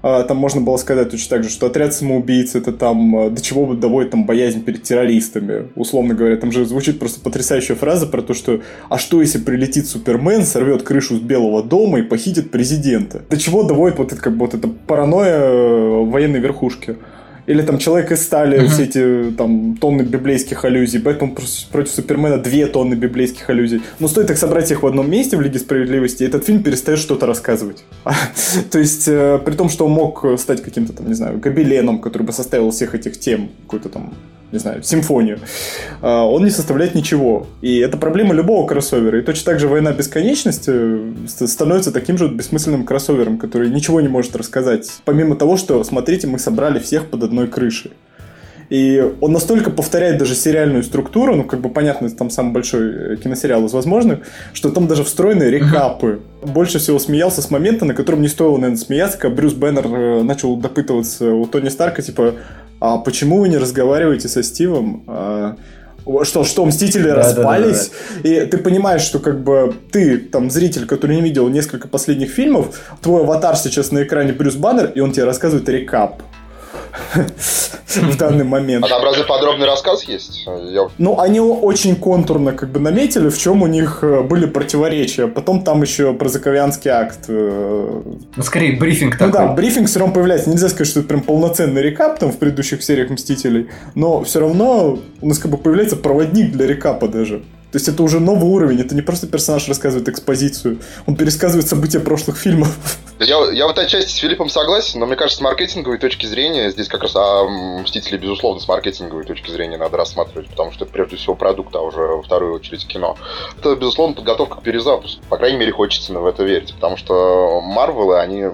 А, там можно было сказать точно так же, что отряд самоубийц это там а, до чего доводит там боязнь перед террористами. Условно говоря, там же звучит просто потрясающая фраза про то, что а что если прилетит Супермен, сорвет крышу с Белого дома и похитит президента? До чего доводит вот это как бы вот эта паранойя э, военной верхушки? Или там Человек из стали, uh-huh. все эти там тонны библейских аллюзий. Бэтмен против Супермена две тонны библейских аллюзий. Но стоит их собрать их в одном месте в Лиге Справедливости, и этот фильм перестает что-то рассказывать. То есть, э, при том, что он мог стать каким-то там, не знаю, гобеленом, который бы составил всех этих тем, какой-то там не знаю, симфонию, а, он не составляет ничего. И это проблема любого кроссовера. И точно так же «Война бесконечности» становится таким же бессмысленным кроссовером, который ничего не может рассказать. Помимо того, что, смотрите, мы собрали всех под одной крышей. И он настолько повторяет даже сериальную структуру, ну, как бы понятно, там самый большой э, киносериал из возможных, что там даже встроены рекапы. Больше всего смеялся с момента, на котором не стоило, наверное, смеяться, когда Брюс Беннер э, начал допытываться у Тони Старка, типа, а почему вы не разговариваете со Стивом? А, что, что Мстители да, распались, да, да, да. и ты понимаешь, что как бы ты, там, зритель, который не видел несколько последних фильмов, твой аватар сейчас на экране Брюс Баннер, и он тебе рассказывает рекап в данный момент. А там разве подробный рассказ есть? Я... Ну, они очень контурно как бы наметили, в чем у них э, были противоречия. Потом там еще про Заковянский акт. Э, ну, скорее, брифинг такой. Ну да, брифинг все равно появляется. Нельзя сказать, что это прям полноценный рекап там в предыдущих сериях Мстителей, но все равно у нас как бы появляется проводник для рекапа даже. То есть это уже новый уровень, это не просто персонаж рассказывает экспозицию, он пересказывает события прошлых фильмов. Я, я в этой части с Филиппом согласен, но мне кажется, с маркетинговой точки зрения, здесь как раз а, Мстители, безусловно, с маркетинговой точки зрения надо рассматривать, потому что это прежде всего продукт, а уже во вторую очередь кино. Это, безусловно, подготовка к перезапуску. По крайней мере, хочется в это верить, потому что Марвелы, они,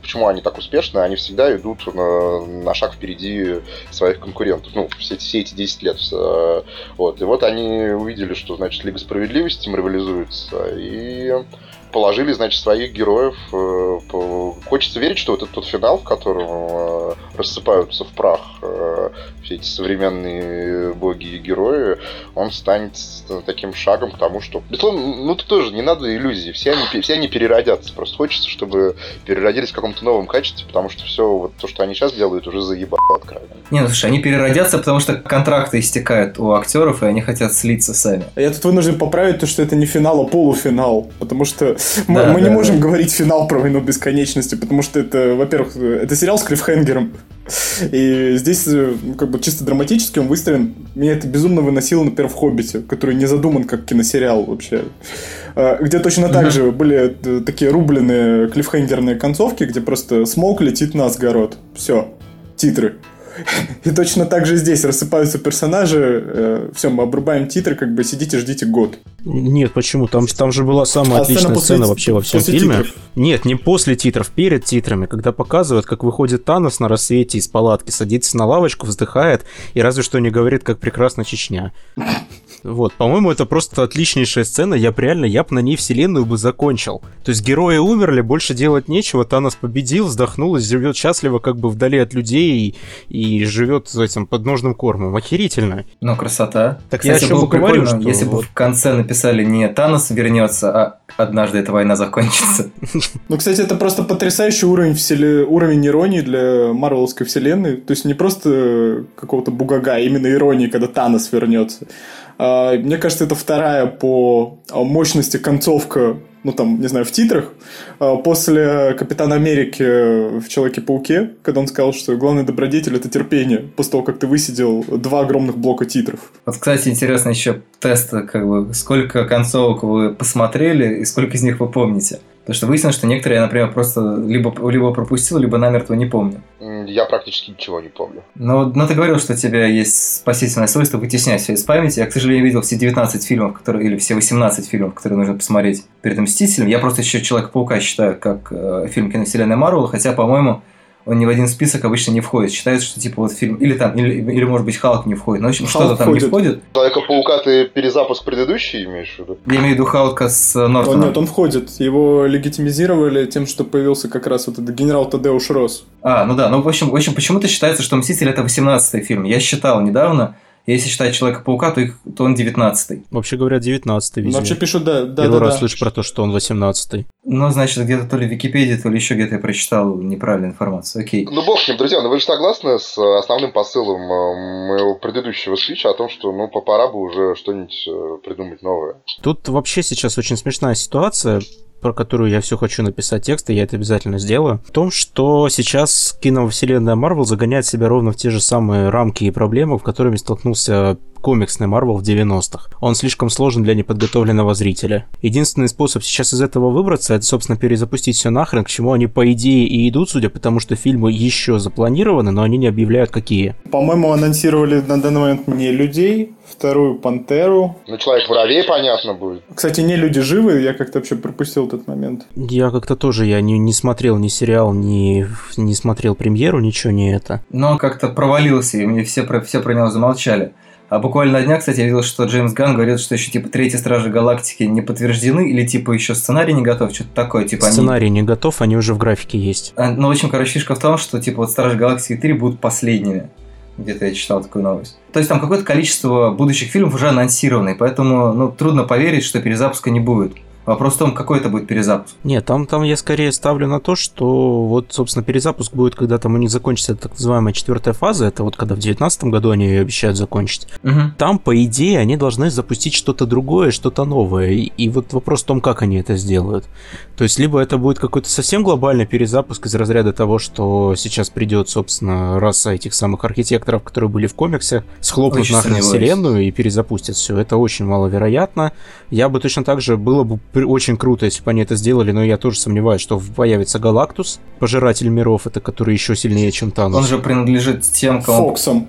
почему они так успешны, они всегда идут на, на шаг впереди своих конкурентов. Ну, все, все эти 10 лет. Э, вот. И вот они увидели, что, значит, Лига Справедливости марвелизуется, и положили, значит, своих героев. Э, хочется верить, что вот этот тот финал, в котором э, рассыпаются в прах э, все эти современные боги и герои, он станет таким шагом к тому, что... Безусловно, ну тут тоже не надо иллюзий, все они, все они переродятся. Просто хочется, чтобы переродились в каком-то новом качестве, потому что все вот то, что они сейчас делают, уже заебало откровенно. Не, ну слушай, они переродятся, потому что контракты истекают у актеров, и они хотят слиться сами. Я тут вынужден поправить то, что это не финал, а полуфинал, потому что мы, да, мы да, не можем да. говорить финал про войну бесконечности, потому что это, во-первых, это сериал с клиффхенгером. И здесь, э, как бы чисто драматически он выстроен. Меня это безумно выносило, например, в «Хоббите», который не задуман как киносериал вообще. А, где точно так же были э, такие рубленые клиффхенгерные концовки, где просто смолк летит на Асгород. Все. Титры. И точно так же здесь рассыпаются персонажи. Э, все, мы обрубаем титры, как бы сидите, ждите год. Нет, почему? Там, там же была самая а отличная сцена, сцена вообще во всем фильме. Титров. Нет, не после титров, перед титрами, когда показывают, как выходит Танос на рассвете из палатки, садится на лавочку, вздыхает и разве что не говорит, как прекрасна Чечня. Вот, по-моему, это просто отличнейшая сцена. Я бы реально, я бы на ней вселенную бы закончил. То есть герои умерли, больше делать нечего. Танос победил, вздохнул и живет счастливо как бы вдали от людей и, и живет этим подножным кормом. Охерительно. Ну, красота. Так я еще говорю, что... Если бы в конце написали не Танос вернется, а однажды эта война закончится. Ну, кстати, это просто потрясающий уровень, вселе... уровень иронии для Марвеловской вселенной. То есть не просто какого-то бугага, а именно иронии, когда Танос вернется. А, мне кажется, это вторая по мощности концовка, ну там, не знаю, в титрах. А, после Капитана Америки в Человеке-пауке, когда он сказал, что главный добродетель это терпение, после того, как ты высидел два огромных блока титров. Вот, кстати, интересно еще тест, как бы, сколько концовок вы посмотрели и сколько из них вы помните. Потому что выяснилось, что некоторые я, например, просто либо, либо пропустил, либо намертво не помню. Я практически ничего не помню. Но, но ты говорил, что у тебя есть спасительное свойство вытеснять все из памяти. Я, к сожалению, видел все 19 фильмов, которые, или все 18 фильмов, которые нужно посмотреть перед «Мстителем». Я просто еще «Человека-паука» считаю как э, фильм киновселенной Марвел, хотя, по-моему, он ни в один список обычно не входит. Считается, что типа вот фильм, или там, или, или может быть Халк не входит. Ну, в общем, что-то там не входит. Человека-паука ты перезапуск предыдущий имеешь в виду? Я имею в виду Халка с Нортоном. Он, нет, он входит. Его легитимизировали тем, что появился как раз вот этот генерал Тадеуш Рос. А, ну да, ну в общем, в общем почему-то считается, что Мститель это 18-й фильм. Я считал недавно, если считать Человека-паука, то, их, то он 19-й. Вообще говорят, 19-й везде. Вообще пишут, да, да, Первый да, раз да. слышу про то, что он 18-й. Ну, значит, где-то то ли в Википедии, то ли еще где-то я прочитал неправильную информацию. Окей. Ну, бог с ним, друзья, но вы же согласны с основным посылом э, моего предыдущего спича о том, что, ну, пора бы уже что-нибудь э, придумать новое? Тут вообще сейчас очень смешная ситуация про которую я все хочу написать текст, и я это обязательно сделаю, в том, что сейчас киновселенная Марвел загоняет себя ровно в те же самые рамки и проблемы, в которыми столкнулся комиксный Марвел в 90-х. Он слишком сложен для неподготовленного зрителя. Единственный способ сейчас из этого выбраться, это, собственно, перезапустить все нахрен, к чему они, по идее, и идут, судя потому что фильмы еще запланированы, но они не объявляют, какие. По-моему, анонсировали на данный момент не людей, вторую Пантеру. Ну, Человек-муравей, понятно будет. Кстати, не люди живы, я как-то вообще пропустил этот момент. Я как-то тоже, я не, не смотрел ни сериал, ни не смотрел премьеру, ничего не это. Но как-то провалился, и мне все про, все про него замолчали. А буквально на днях, кстати, я видел, что Джеймс Ган говорит, что еще типа третьи Стражи Галактики не подтверждены, или типа еще сценарий не готов, что-то такое. Типа, сценарий они... не готов, они уже в графике есть. А, ну, в общем, короче, фишка в том, что типа вот Стражи Галактики 3 будут последними. Где-то я читал такую новость. То есть там какое-то количество будущих фильмов уже анонсированы, поэтому ну, трудно поверить, что перезапуска не будет. Вопрос в том, какой это будет перезапуск. Нет, там, там я скорее ставлю на то, что вот, собственно, перезапуск будет, когда там у них закончится так называемая четвертая фаза, это вот когда в 2019 году они ее обещают закончить. Угу. Там, по идее, они должны запустить что-то другое, что-то новое. И, и вот вопрос в том, как они это сделают. То есть, либо это будет какой-то совсем глобальный перезапуск из разряда того, что сейчас придет, собственно, раса этих самых архитекторов, которые были в комиксе, схлопнут Очень нахрен вселенную и перезапустят все. Это очень маловероятно. Я бы точно так же было бы очень круто, если бы они это сделали, но я тоже сомневаюсь, что появится Галактус, пожиратель миров, это который еще сильнее, чем Танос. Он же принадлежит тем, кому... Фоксом.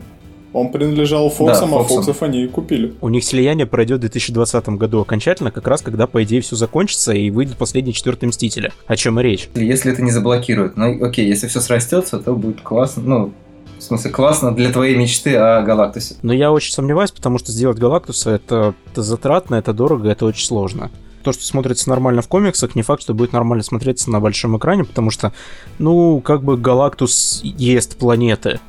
Он принадлежал Фоксам, Да, а Фоксам. Фоксов они и купили. У них слияние пройдет в 2020 году окончательно, как раз когда, по идее, все закончится и выйдут последние четвертые Мстители. О чем и речь. Если это не заблокирует. Ну, окей, если все срастется, то будет классно. Ну, в смысле, классно для твоей мечты о Галактусе. Но я очень сомневаюсь, потому что сделать Галактуса это, это затратно, это дорого, это очень сложно. То, что смотрится нормально в комиксах, не факт, что будет нормально смотреться на большом экране, потому что, ну, как бы Галактус ест планеты.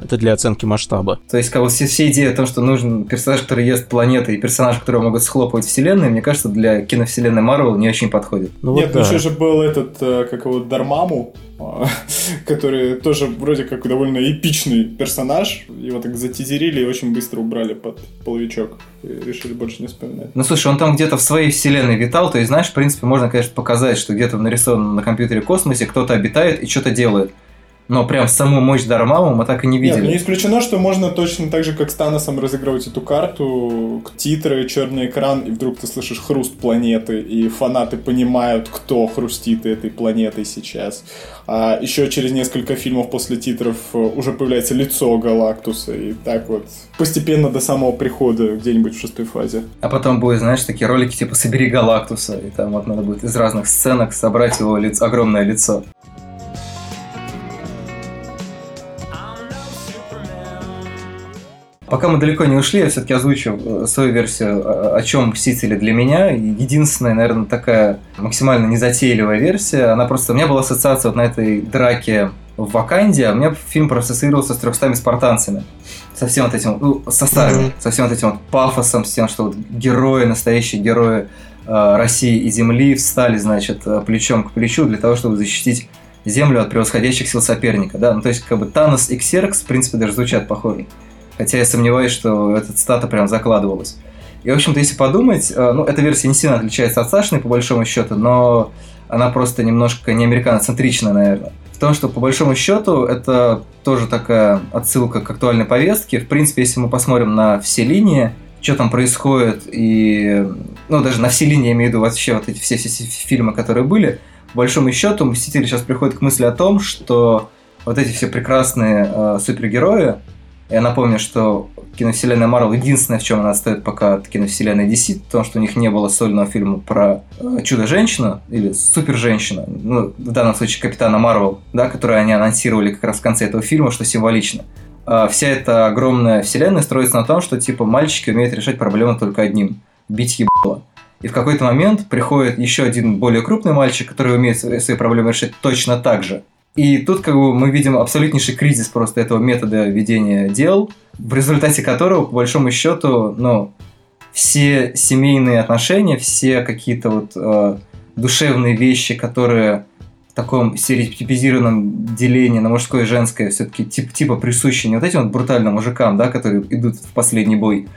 Это для оценки масштаба. То есть, как бы все, все идеи о том, что нужен персонаж, который ест планеты, и персонаж, которого могут схлопывать вселенные, мне кажется, для киновселенной Марвел не очень подходит. Ну Нет, вот ну да. еще же был этот, э, как его, Дармаму, который тоже вроде как довольно эпичный персонаж. Его так затизерили и очень быстро убрали под половичок. И решили больше не вспоминать. Ну, слушай, он там где-то в своей вселенной витал, то есть, знаешь, в принципе, можно, конечно, показать, что где-то в нарисованном на компьютере космосе кто-то обитает и что-то делает. Но прям саму мощь Дармаму мы так и не Нет, видели. ну не исключено, что можно точно так же, как с Таносом, разыгрывать эту карту, титры, черный экран, и вдруг ты слышишь хруст планеты, и фанаты понимают, кто хрустит этой планетой сейчас. А еще через несколько фильмов после титров э, уже появляется лицо Галактуса, и так вот постепенно до самого прихода где-нибудь в шестой фазе. А потом будет, знаешь, такие ролики типа «Собери Галактуса», и там вот надо будет из разных сценок собрать его лицо, огромное лицо. Пока мы далеко не ушли, я все-таки озвучу э, свою версию, о о чем «Мстители» для меня. Единственная, наверное, такая максимально незатейливая версия. Она просто... У меня была ассоциация вот на этой драке в Ваканде, а у меня фильм проассоциировался с 300 спартанцами. Со всем вот этим, ну, со старыми, Мгм. со всем вот этим вот пафосом, с тем, что вот герои, настоящие герои э, России и Земли встали, значит, э, плечом к плечу для того, чтобы защитить Землю от превосходящих сил соперника, да, ну, то есть, как бы Танос и Ксеркс, в принципе, даже звучат похоже. Хотя я сомневаюсь, что эта цитата прям закладывалась. И, в общем-то, если подумать, э, ну, эта версия не сильно отличается от Сашиной, по большому счету, но она просто немножко не американоцентрична, наверное. В том, что, по большому счету, это тоже такая отсылка к актуальной повестке. В принципе, если мы посмотрим на все линии, что там происходит, и, ну, даже на все линии, я имею в виду вообще вот эти все, все, все фильмы, которые были, по большому счету, Мстители сейчас приходят к мысли о том, что вот эти все прекрасные э, супергерои, я напомню, что киновселенная Марвел единственное, в чем она отстает пока от киновселенной DC, в том, что у них не было сольного фильма про э, Чудо-женщину или Супер-женщину, ну, в данном случае Капитана Марвел, да, которую они анонсировали как раз в конце этого фильма, что символично. А вся эта огромная вселенная строится на том, что типа мальчики умеют решать проблемы только одним – бить ебало. И в какой-то момент приходит еще один более крупный мальчик, который умеет свои проблемы решать точно так же. И тут как бы мы видим абсолютнейший кризис просто этого метода ведения дел, в результате которого, по большому счету, ну, все семейные отношения, все какие-то вот э, душевные вещи, которые в таком стереотипизированном делении на мужское и женское все-таки тип, типа присущи не вот этим вот брутальным мужикам, да, которые идут в последний бой,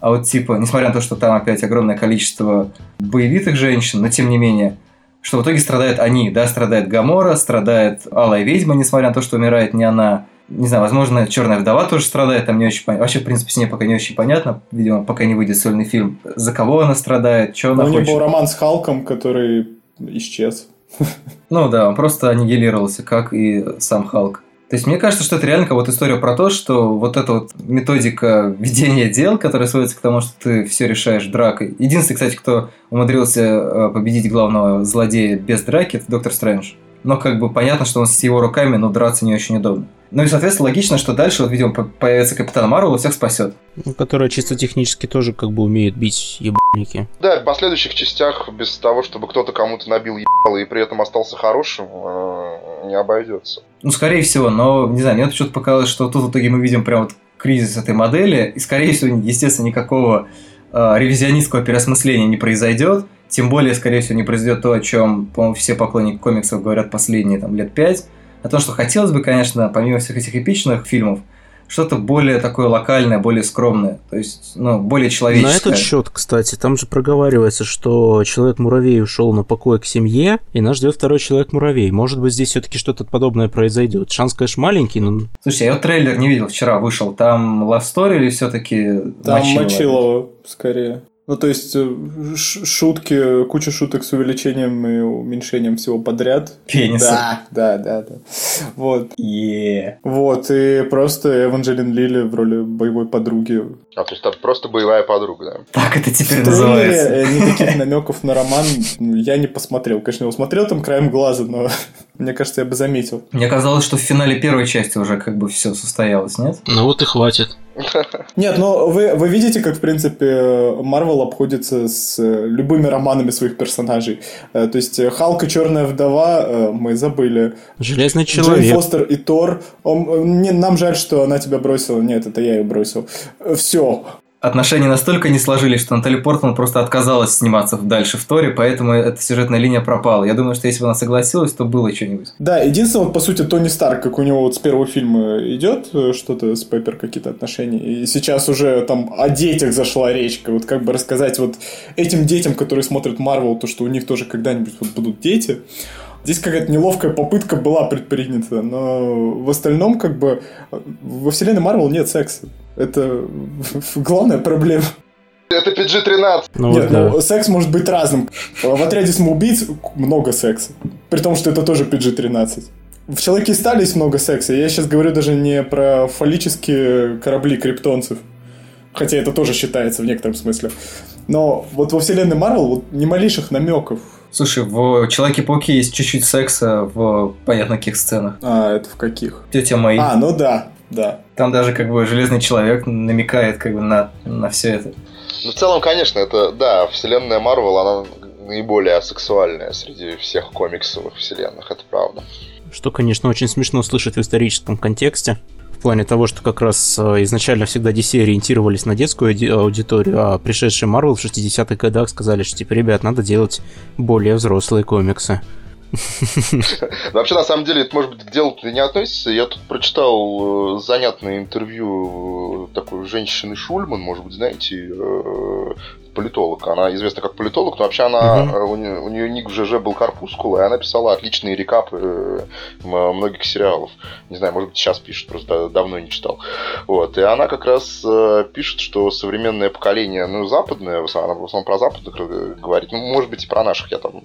а вот типа, несмотря на то, что там опять огромное количество боевитых женщин, но тем не менее, что в итоге страдают они, да, страдает Гамора, страдает Алая Ведьма, несмотря на то, что умирает не она. Не знаю, возможно, Черная вдова тоже страдает, там не очень понятно. Вообще, в принципе, с ней пока не очень понятно, видимо, пока не выйдет сольный фильм, за кого она страдает, что она у хочет. был роман с Халком, который исчез. Ну да, он просто аннигилировался, как и сам Халк. То есть мне кажется, что это реально как вот история про то, что вот эта вот методика ведения дел, которая сводится к тому, что ты все решаешь дракой. Единственный, кстати, кто умудрился э, победить главного злодея без драки, это Доктор Стрэндж. Но как бы понятно, что он с его руками, но драться не очень удобно. Ну и, соответственно, логично, что дальше, вот, видимо, появится Капитан Марвел и всех спасет. Ну, которая чисто технически тоже как бы умеет бить ебаники. Да, в последующих частях без того, чтобы кто-то кому-то набил ебало и при этом остался хорошим, э, не обойдется. Ну, скорее всего, но, не знаю, мне почему-то показалось, что тут в итоге мы видим прям вот кризис этой модели, и, скорее всего, естественно, никакого э, ревизионистского переосмысления не произойдет, тем более, скорее всего, не произойдет то, о чем, по-моему, все поклонники комиксов говорят последние там, лет пять, о том, что хотелось бы, конечно, помимо всех этих эпичных фильмов, что-то более такое локальное, более скромное, то есть, ну, более человеческое. На этот счет, кстати, там же проговаривается, что человек-муравей ушел на покой к семье, и нас ждет второй человек-муравей. Может быть, здесь все-таки что-то подобное произойдет. Шанс, конечно, маленький, но... Слушай, я вот трейлер не видел, вчера вышел. Там Love Story или все-таки Там Мочилова, Мочилова скорее. Ну, то есть, э, шутки, куча шуток с увеличением и уменьшением всего подряд. Пениса. Да, да, да, да. Вот. Yeah. Вот, и просто Эванжелин Лили в роли боевой подруги. А, то есть это просто боевая подруга, да? Так это теперь в называется. Э, никаких намеков на роман я не посмотрел. Конечно, его смотрел там краем глаза, но мне кажется, я бы заметил. Мне казалось, что в финале первой части уже как бы все состоялось, нет? Ну вот и хватит. Нет, но вы, вы видите, как, в принципе, Марвел обходится с любыми романами своих персонажей. Э, то есть Халк и Черная вдова э, мы забыли. Железный человек. Джейн Фостер и Тор. Он, не, нам жаль, что она тебя бросила. Нет, это я ее бросил. Все отношения настолько не сложились, что Натали Портман просто отказалась сниматься дальше в Торе, поэтому эта сюжетная линия пропала. Я думаю, что если бы она согласилась, то было что-нибудь. Да, единственное, вот, по сути, Тони Старк, как у него вот с первого фильма идет э, что-то с Пеппер, какие-то отношения, и сейчас уже там о детях зашла речка, вот как бы рассказать вот этим детям, которые смотрят Марвел, то, что у них тоже когда-нибудь вот будут дети, Здесь какая-то неловкая попытка была предпринята, но в остальном, как бы, во вселенной Марвел нет секса. Это главная проблема. Это PG-13. Ну, Нет, да. ну, секс может быть разным. В отряде самоубийц много секса. При том, что это тоже PG-13. В Человеке стали есть много секса. Я сейчас говорю даже не про фаллические корабли криптонцев. Хотя это тоже считается в некотором смысле. Но вот во вселенной Марвел вот ни малейших намеков. Слушай, в Человеке-пауке есть чуть-чуть секса в понятно каких сценах. А, это в каких? Тетя Мэй. А, ну да, да. Там даже как бы Железный Человек намекает как бы на, на все это. Ну, в целом, конечно, это, да, вселенная Марвел, она наиболее сексуальная среди всех комиксовых вселенных, это правда. Что, конечно, очень смешно слышать в историческом контексте. В плане того, что как раз э, изначально всегда DC ориентировались на детскую аудиторию, а пришедшие Marvel в 60-х годах сказали, что типа, ребят, надо делать более взрослые комиксы. Вообще, на самом деле, это, может быть, к делу не относится. Я тут прочитал э, занятное интервью э, такой женщины Шульман, может быть, знаете, э, политолог. Она известна как политолог, но вообще она, угу. у, нее, у нее ник в ЖЖ был Корпускула, и она писала отличные рекапы э, многих сериалов. Не знаю, может быть, сейчас пишет, просто давно не читал. Вот. И она как раз э, пишет, что современное поколение, ну, западное, в основном, в основном про западных говорит, ну, может быть, и про наших, я там,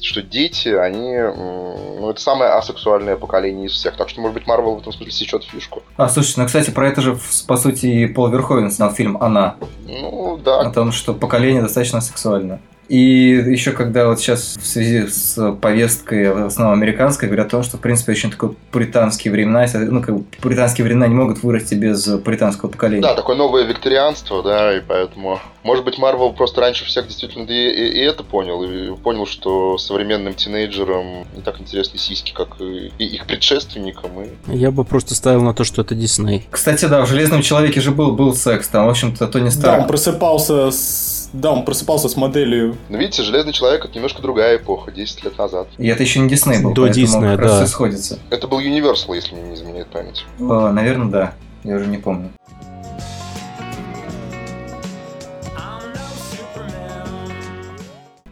что дети, они, ну, это самое асексуальное поколение из всех. Так что, может быть, Марвел в этом смысле сечет фишку. А, слушай, ну, кстати, про это же, по сути, Пол Верховен снял фильм «Она». Ну, да. О том, что поколение достаточно сексуально. И еще когда вот сейчас в связи с повесткой, в основном американской, говорят о том, что, в принципе, очень такое британские времена, ну, как бы британские времена не могут вырасти без британского поколения. Да, такое новое викторианство, да, и поэтому... Может быть, Марвел просто раньше всех действительно и, и, и это понял, и понял, что современным тинейджерам не так интересны сиськи, как и, и их предшественникам. И... Я бы просто ставил на то, что это Дисней. Кстати, да, в «Железном человеке» же был, был секс, там, в общем-то, Тони Старк. Да, он просыпался с да, он просыпался с моделью. Но видите, Железный человек это немножко другая эпоха, 10 лет назад. И это еще не Дисней был, До Диснея, да. все сходится. Это был Universal, если мне не изменяет память. О, наверное, да. Я уже не помню.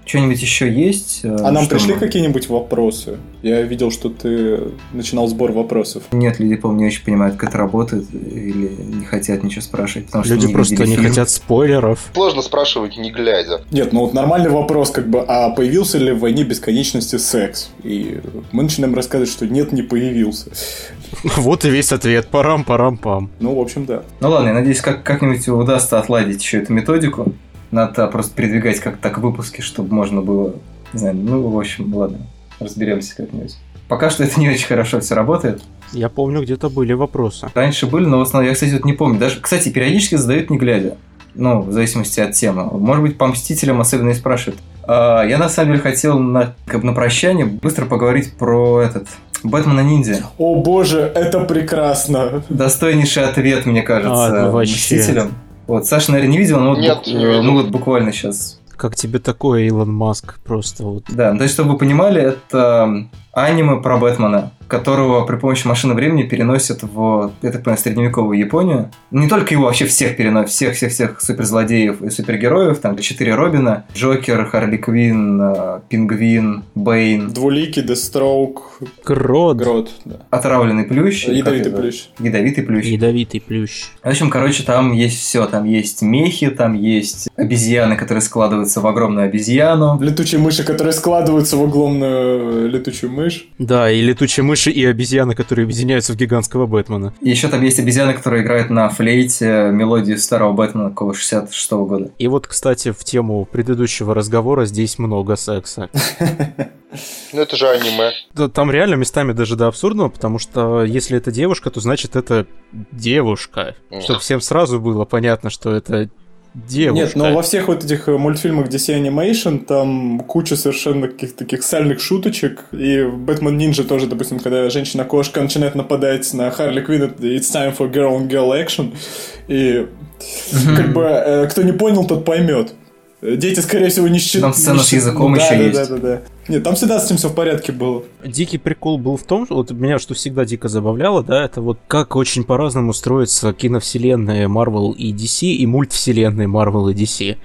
Что-нибудь еще есть? Э, а нам пришли мы... какие-нибудь вопросы? Я видел, что ты начинал сбор вопросов. Нет, люди, по-моему, не очень понимают, как это работает, или не хотят ничего спрашивать. Потому люди что не просто не фильм. хотят спойлеров. Сложно спрашивать, не глядя. Нет, ну вот нормальный вопрос, как бы, а появился ли в «Войне бесконечности» секс? И мы начинаем рассказывать, что нет, не появился. Вот и весь ответ. Парам-парам-пам. Ну, в общем, да. Ну ладно, я надеюсь, как- как-нибудь удастся отладить еще эту методику. Надо просто передвигать как так выпуски, чтобы можно было... Не знаю, ну, в общем, ладно. разберемся как-нибудь. Пока что это не очень хорошо все работает. Я помню, где-то были вопросы. Раньше были, но в основном я, кстати, вот не помню. Даже, кстати, периодически задают не глядя. Ну, в зависимости от темы. Может быть, по Мстителям особенно и спрашивают. А, я на самом деле хотел на, как бы на прощание быстро поговорить про этот Бэтмена ниндзя. О боже, это прекрасно. Достойнейший ответ, мне кажется, А, вообще. Мстителям. Вот, Саша, наверное, не видел, но вот, Нет, бук- не видел. ну вот буквально сейчас. Как тебе такое, Илон Маск? Просто вот. Да, ну, то есть, чтобы вы понимали, это аниме про Бэтмена, которого при помощи машины времени переносят в, я так понимаю, средневековую Японию. Не только его, вообще всех переносят, всех-всех-всех суперзлодеев и супергероев, там четыре Робина, Джокер, Харли Квин, э, Пингвин, Бэйн, Двуликий, Дестроук, Грод. Грот, да. отравленный плющ. Ядовитый плющ. Ядовитый плющ. Ядовитый плющ. В общем, короче, там есть все. Там есть мехи, там есть обезьяны, которые складываются в огромную обезьяну. Летучие мыши, которые складываются в огромную летучую мышь. Да, и летучие мыши, и обезьяны, которые объединяются в гигантского Бэтмена. И еще там есть обезьяны, которые играют на флейте мелодию старого Бэтмена какого 66 года. И вот, кстати, в тему предыдущего разговора здесь много секса. Ну это же аниме. Да, Там реально местами даже до абсурдного, потому что если это девушка, то значит это девушка. Чтобы всем сразу было понятно, что это девушка. Нет, но во всех вот этих э, мультфильмах DC Animation там куча совершенно каких-то таких сальных шуточек. И в Бэтмен Ninja тоже, допустим, когда женщина-кошка начинает нападать на Харли Квинн, это It's time for girl on girl action. И как бы э, кто не понял, тот поймет. Дети, скорее всего, не считают. Там сцена с языком еще есть. Да, да, да. Нет, там всегда с этим все в порядке было. Дикий прикол был в том, что вот меня что всегда дико забавляло, да, это вот как очень по-разному строятся киновселенные Marvel и DC и мультвселенные Marvel и DC.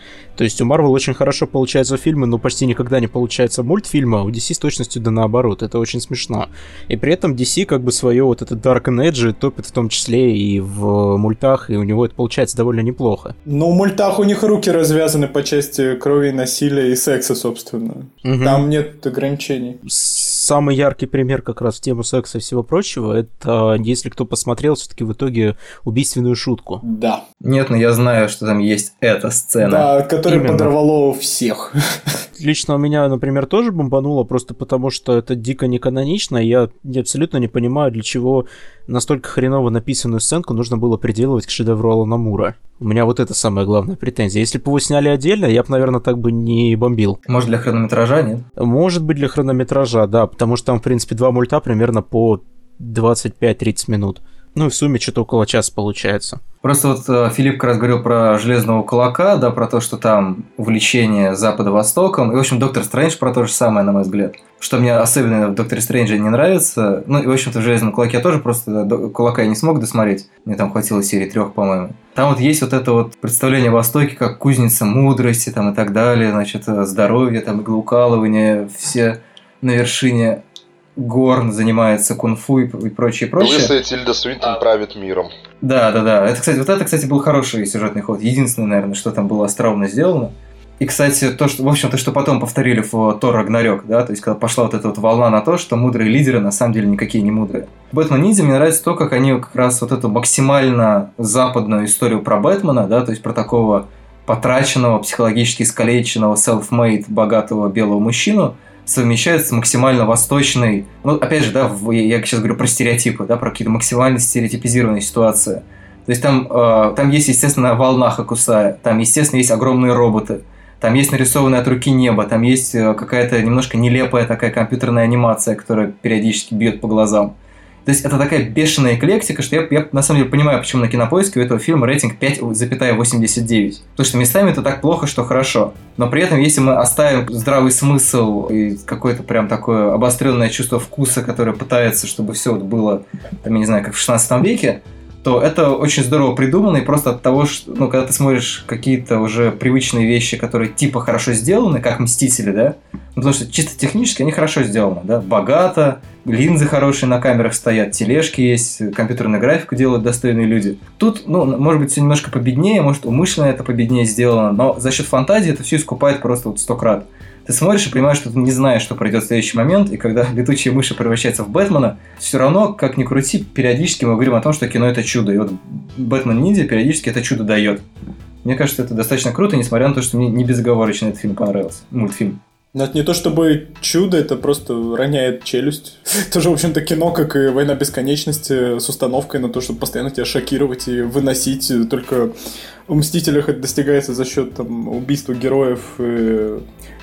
То есть у Marvel очень хорошо получаются фильмы, но почти никогда не получается мультфильмы, а у DC с точностью да наоборот. Это очень смешно. И при этом DC как бы свое вот это Dark and Edge топит в том числе и в мультах, и у него это получается довольно неплохо. Но в мультах у них руки развязаны по части крови, насилия и секса, собственно. Мгм. Там нет ограничений. Самый яркий пример как раз в тему секса и всего прочего, это если кто посмотрел все-таки в итоге убийственную шутку. Да. Нет, но я знаю, что там есть эта сцена. Да, которое Именно. подорвало всех. Лично у меня, например, тоже бомбануло, просто потому что это дико не канонично, и я абсолютно не понимаю, для чего настолько хреново написанную сценку нужно было приделывать к шедевру Алана Мура. У меня вот это самая главная претензия. Если бы его сняли отдельно, я бы, наверное, так бы не бомбил. Может, для хронометража, нет? Может быть, для хронометража, да, потому что там, в принципе, два мульта примерно по 25-30 минут. Ну и в сумме что-то около часа получается. Просто вот э, Филипп как раз говорил про железного кулака, да, про то, что там увлечение Запада-Востоком. И, в общем, Доктор Стрэндж про то же самое, на мой взгляд. Что мне особенно в Докторе Стрэнджа не нравится. Ну, и, в общем-то, в Железном кулаке я тоже просто кулака я не смог досмотреть. Мне там хватило серии трех, по-моему. Там вот есть вот это вот представление о Востоке как кузница мудрости там и так далее, значит, э, здоровье, там, иглоукалывание, все на вершине гор занимается кунг-фу и, и прочее, прочее. Лысая Тильда Свинтон правит миром. Да, да, да. Это, кстати, вот это, кстати, был хороший сюжетный ход. Единственное, наверное, что там было остроумно сделано. И, кстати, то, что, в общем, то, что потом повторили в Тор Рагнарёк, да, то есть, когда пошла вот эта вот волна на то, что мудрые лидеры на самом деле никакие не мудрые. Бэтмен Ниндзя мне нравится то, как они как раз вот эту максимально западную историю про Бэтмена, да, то есть про такого потраченного, психологически искалеченного, self-made, богатого белого мужчину, совмещают с максимально восточной, ну, опять же, да, в- я сейчас говорю про стереотипы, да, про какие-то максимально стереотипизированные ситуации. То есть там, э, там есть, естественно, волна Хакусая, там, естественно, есть огромные роботы, там есть нарисованное от руки небо, там есть э, какая-то немножко нелепая такая компьютерная анимация, которая периодически бьет по глазам. То есть это такая бешеная эклектика, что я, я на самом деле понимаю, почему на кинопоиске у этого фильма рейтинг 5,89. Потому что местами это так плохо, что хорошо. Но при этом, если мы оставим здравый смысл и какое-то прям такое обостренное чувство вкуса, которое пытается, чтобы все вот было, там, я не знаю, как в 16 веке, то это очень здорово придумано, и просто от того, что, ну, когда ты смотришь какие-то уже привычные вещи, которые типа хорошо сделаны, как Мстители, да, ну, потому что чисто технически они хорошо сделаны, да, богато, линзы хорошие на камерах стоят, тележки есть, компьютерную графику делают достойные люди. Тут, ну, может быть, все немножко победнее, может, умышленно это победнее сделано, но за счет фантазии это все искупает просто вот сто крат. Ты смотришь и понимаешь, что ты не знаешь, что пройдет в следующий момент, и когда летучая мышь превращается в Бэтмена, все равно, как ни крути, периодически мы говорим о том, что кино это чудо. И вот Бэтмен Ниндзя периодически это чудо дает. Мне кажется, это достаточно круто, несмотря на то, что мне не безоговорочно этот фильм понравился. Мультфильм. Но это не то чтобы чудо, это просто роняет челюсть. Тоже, в общем-то, кино, как и «Война бесконечности» с установкой на то, чтобы постоянно тебя шокировать и выносить. Только в «Мстителях» это достигается за счет там, убийства героев и,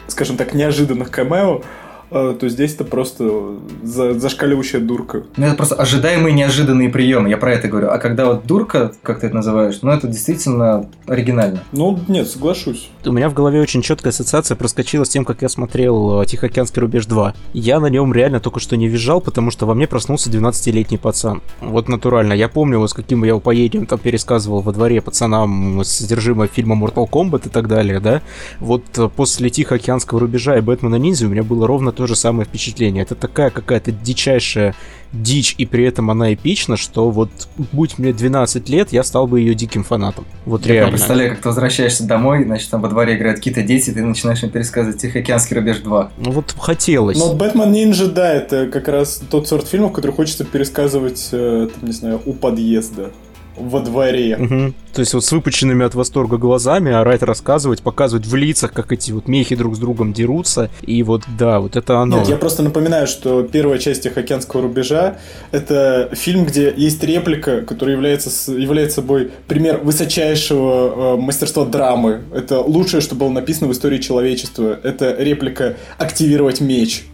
скажем так, неожиданных камео. А, то здесь это просто за, зашкаливающая дурка. Ну, это просто ожидаемые неожиданные приемы, я про это говорю. А когда вот дурка, как ты это называешь, ну, это действительно оригинально. Ну, нет, соглашусь. У меня в голове очень четкая ассоциация проскочила с тем, как я смотрел э, «Тихоокеанский рубеж 2». Я на нем реально только что не визжал, потому что во мне проснулся 12-летний пацан. Вот натурально. Я помню, с каким я упоением там пересказывал во дворе пацанам содержимое фильма Mortal Kombat и так далее, да? Вот э, после «Тихоокеанского рубежа» и «Бэтмена Ниндзя» у меня было ровно то же самое впечатление. Это такая какая-то дичайшая дичь, и при этом она эпична, что вот будь мне 12 лет, я стал бы ее диким фанатом. Вот я реально. представляю, как ты возвращаешься домой, значит, там во дворе играют какие-то дети, и ты начинаешь им пересказывать Тихоокеанский рубеж 2. Ну вот хотелось. Но Бэтмен Нинджа, да, это как раз тот сорт фильмов, который хочется пересказывать, э, там, не знаю, у подъезда во дворе. Угу. То есть вот с выпученными от восторга глазами орать, рассказывать, показывать в лицах, как эти вот мехи друг с другом дерутся. И вот, да, вот это оно. Нет, я просто напоминаю, что первая часть Тихоокеанского рубежа — это фильм, где есть реплика, которая является, является собой пример высочайшего э, мастерства драмы. Это лучшее, что было написано в истории человечества. Это реплика «активировать меч».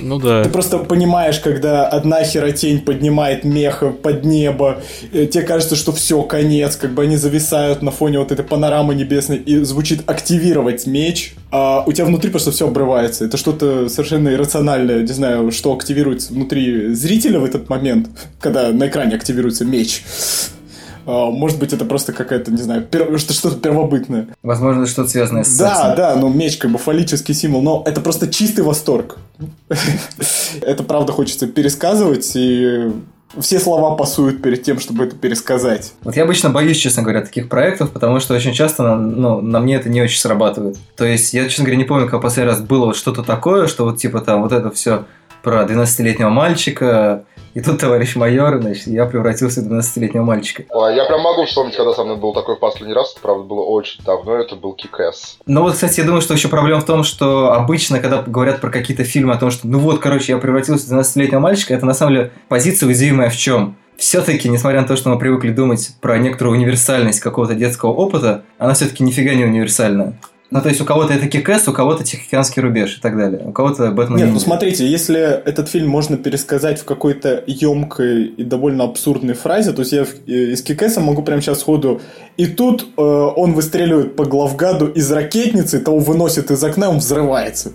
Ну да. Ты просто понимаешь, когда одна херотень поднимает меха под небо, э, тебе кажется, что все, конец, как бы они зависают на фоне вот этой панорамы небесной, и звучит активировать меч, а у тебя внутри просто все обрывается. Это что-то совершенно иррациональное, не знаю, что активируется внутри зрителя в этот момент, когда на экране активируется меч. А, может быть, это просто какая-то, не знаю, пер... что-то первобытное. Возможно, что-то связанное с Да, сексом. да, ну меч как бы фаллический символ, но это просто чистый восторг. Это правда хочется пересказывать, и все слова пасуют перед тем, чтобы это пересказать. Вот я обычно боюсь, честно говоря, таких проектов, потому что очень часто на, ну, на мне это не очень срабатывает. То есть я, честно говоря, не помню, как последний раз было вот что-то такое, что вот типа там вот это все про 12-летнего мальчика, и тут товарищ майор, значит, я превратился в 12-летнего мальчика. А, Я прям могу вспомнить, когда со мной был такой в последний раз, правда, было очень давно, это был Кикэс. Но вот, кстати, я думаю, что еще проблема в том, что обычно, когда говорят про какие-то фильмы о том, что ну вот, короче, я превратился в 12-летнего мальчика, это на самом деле позиция уязвимая в чем? Все-таки, несмотря на то, что мы привыкли думать про некоторую универсальность какого-то детского опыта, она все-таки нифига не универсальная. Ну, то есть у кого-то это Кикэс, у кого-то Тихоокеанский рубеж и так далее. У кого-то Бэтмен Нет, ну смотрите, если этот фильм можно пересказать в какой-то емкой и довольно абсурдной фразе, то есть я э, из Кикэса могу прямо сейчас сходу и тут э, он выстреливает по главгаду из ракетницы, того выносит из окна, он взрывается.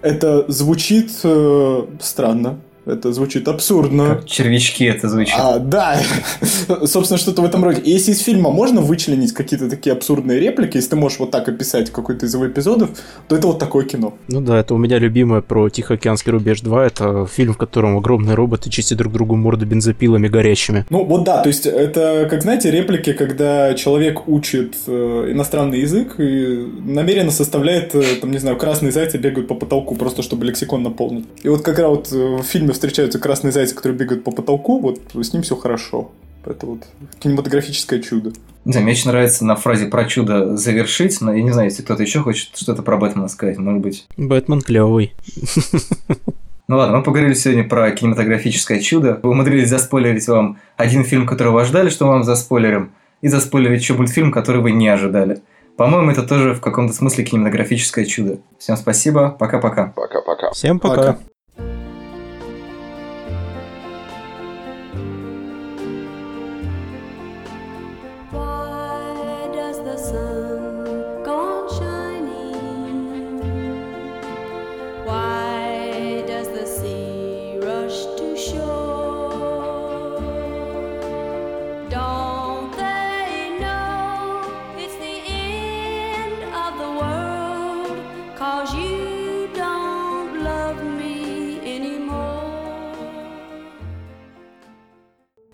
Это звучит э, странно. Это звучит абсурдно. Как червячки это звучит. А, да, собственно, что-то в этом роде. И Если из фильма можно вычленить какие-то такие абсурдные реплики, если ты можешь вот так описать какой-то из его эпизодов, то это вот такое кино. Ну да, это у меня любимое про Тихоокеанский рубеж 2. Это фильм, в котором огромные роботы чистят друг другу морды бензопилами горящими. Ну вот да, то есть это, как знаете, реплики, когда человек учит э, иностранный язык и намеренно составляет, э, там, не знаю, красные зайцы бегают по потолку, просто чтобы лексикон наполнить. И вот как раз вот э, в фильме встречаются красные зайцы, которые бегают по потолку, вот с ним все хорошо. Это вот кинематографическое чудо. Не знаю, мне очень нравится на фразе про чудо завершить, но я не знаю, если кто-то еще хочет что-то про Бэтмена сказать, может быть. Бэтмен клевый. Ну ладно, мы поговорили сегодня про кинематографическое чудо. Вы умудрились заспойлерить вам один фильм, который вы ожидали, что мы вам заспойлерим, и заспойлерить еще мультфильм, который вы не ожидали. По-моему, это тоже в каком-то смысле кинематографическое чудо. Всем спасибо, пока-пока. Пока-пока. Всем пока. Пока.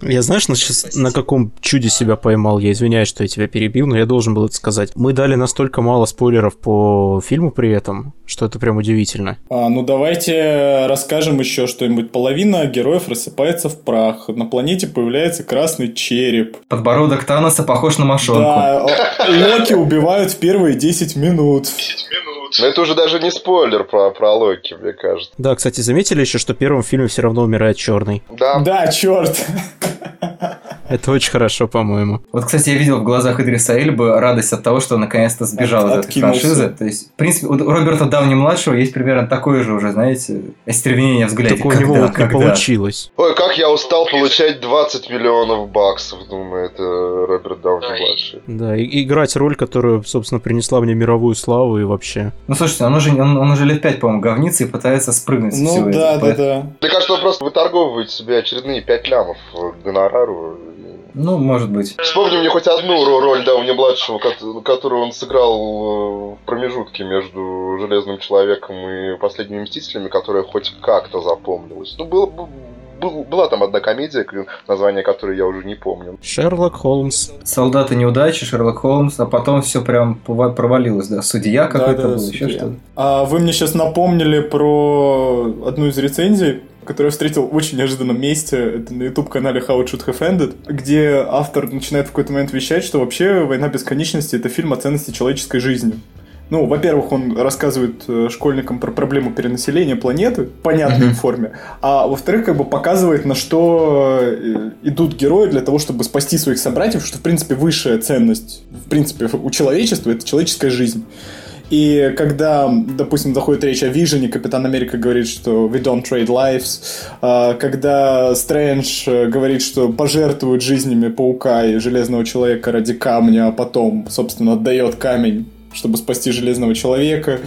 Я знаешь, на, щас- на каком чуде себя поймал? Я извиняюсь, что я тебя перебил, но я должен был это сказать. Мы дали настолько мало спойлеров по фильму при этом, что это прям удивительно. А, ну давайте расскажем еще что-нибудь. Половина героев рассыпается в прах. На планете появляется красный череп. Подбородок Таноса похож на мошонку. Да, Локи убивают в первые 10 минут. 10 минут. Но это уже даже не спойлер про, про Локи, мне кажется. Да, кстати, заметили еще, что в первом фильме все равно умирает черный. Да, Да, черт. Это очень хорошо, по-моему. Вот, кстати, я видел в глазах Идриса Эльбы радость от того, что он наконец-то сбежал От- из этой откинулся. франшизы. То есть, в принципе, у Роберта Дауни-младшего есть примерно такое же уже, знаете, остервенение взгляде. Только у него вот не получилось. Ой, как я устал получать 20 миллионов баксов, думаю, это Роберт Дауни-младший. Да, и играть роль, которая, собственно, принесла мне мировую славу и вообще. Ну, слушайте, он уже, он, он уже лет пять, по-моему, говнится и пытается спрыгнуть всего Ну этого. да, да, Поэтому- да. Мне кажется, он просто выторговывает себе очередные 5 лямов гонорару. Ну, может быть. Вспомни мне хоть одну ро- роль Дауни-младшего, кот- которую он сыграл э, в промежутке между Железным Человеком и Последними Мстителями, которая хоть как-то запомнилась. Ну, был, был- была там одна комедия, название которой я уже не помню. Шерлок Холмс. Солдаты неудачи, Шерлок Холмс, а потом все прям провалилось, да. Судья какой-то Да, да, был, еще судья. что-то. А вы мне сейчас напомнили про одну из рецензий, которую я встретил в очень неожиданном месте. Это на YouTube-канале How It Should Have Ended, где автор начинает в какой-то момент вещать, что вообще «Война бесконечности» — это фильм о ценности человеческой жизни. Ну, во-первых, он рассказывает э, школьникам про проблему перенаселения планеты понятной Мгм. форме, а во-вторых, как бы показывает, на что э, идут герои для того, чтобы спасти своих собратьев, что, в принципе, высшая ценность, в принципе, у человечества — это человеческая жизнь. И когда, допустим, заходит речь о Вижене, Капитан Америка говорит, что we don't trade lives, а, когда Стрэндж э, говорит, что пожертвует жизнями Паука и Железного Человека ради камня, а потом, собственно, отдает камень, чтобы спасти Железного Человека.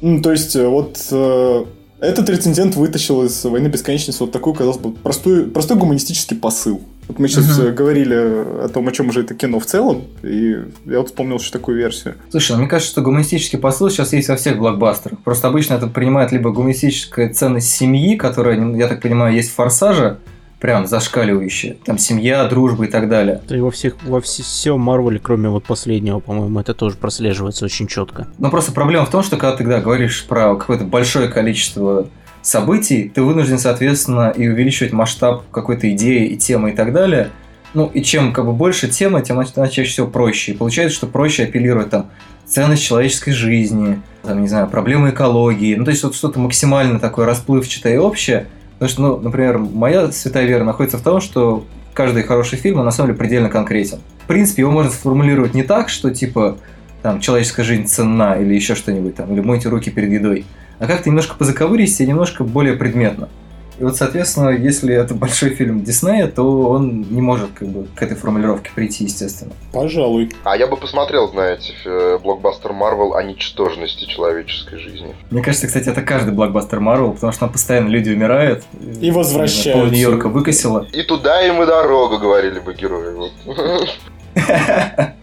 Ну, то есть, э, вот э, этот рецензент вытащил из «Войны бесконечности» вот такой, казалось бы, простой, простой гуманистический посыл. Вот мы сейчас Мгм. э, говорили о том, о чем же это кино в целом, и я вот вспомнил еще такую версию. Слушай, ну мне кажется, что гуманистический посыл сейчас есть во всех блокбастерах. Просто обычно это принимает либо гуманистическая ценность семьи, которая, я так понимаю, есть в «Форсаже», прям зашкаливающая. Там семья, дружба и так далее. Да и во всех, во вс- всем Марвеле, кроме вот последнего, по-моему, это тоже прослеживается очень четко. Но просто проблема в том, что когда ты да, говоришь про какое-то большое количество событий, ты вынужден, соответственно, и увеличивать масштаб какой-то идеи и темы и так далее. Ну, и чем как бы больше темы, тем она чаще всего проще. И получается, что проще апеллировать там ценность человеческой жизни, там, не знаю, проблемы экологии. Ну, то есть вот что-то максимально такое расплывчатое и общее. Потому что, ну, например, моя святая вера находится в том, что каждый хороший фильм, он на самом деле предельно конкретен. В принципе, его можно сформулировать не так, что типа там человеческая жизнь ценна или еще что-нибудь там, или мойте руки перед едой, а как-то немножко позаковырить и немножко более предметно. И вот, соответственно, если это большой фильм Диснея, то он не может как бы к этой формулировке прийти, естественно. Пожалуй. А я бы посмотрел, знаете, э, блокбастер Марвел о ничтожности человеческой жизни. Мне кажется, кстати, это каждый блокбастер Марвел, потому что там постоянно люди умирают. И возвращаются. Пол Нью-Йорка выкосило. И туда им и дорога, говорили бы герои.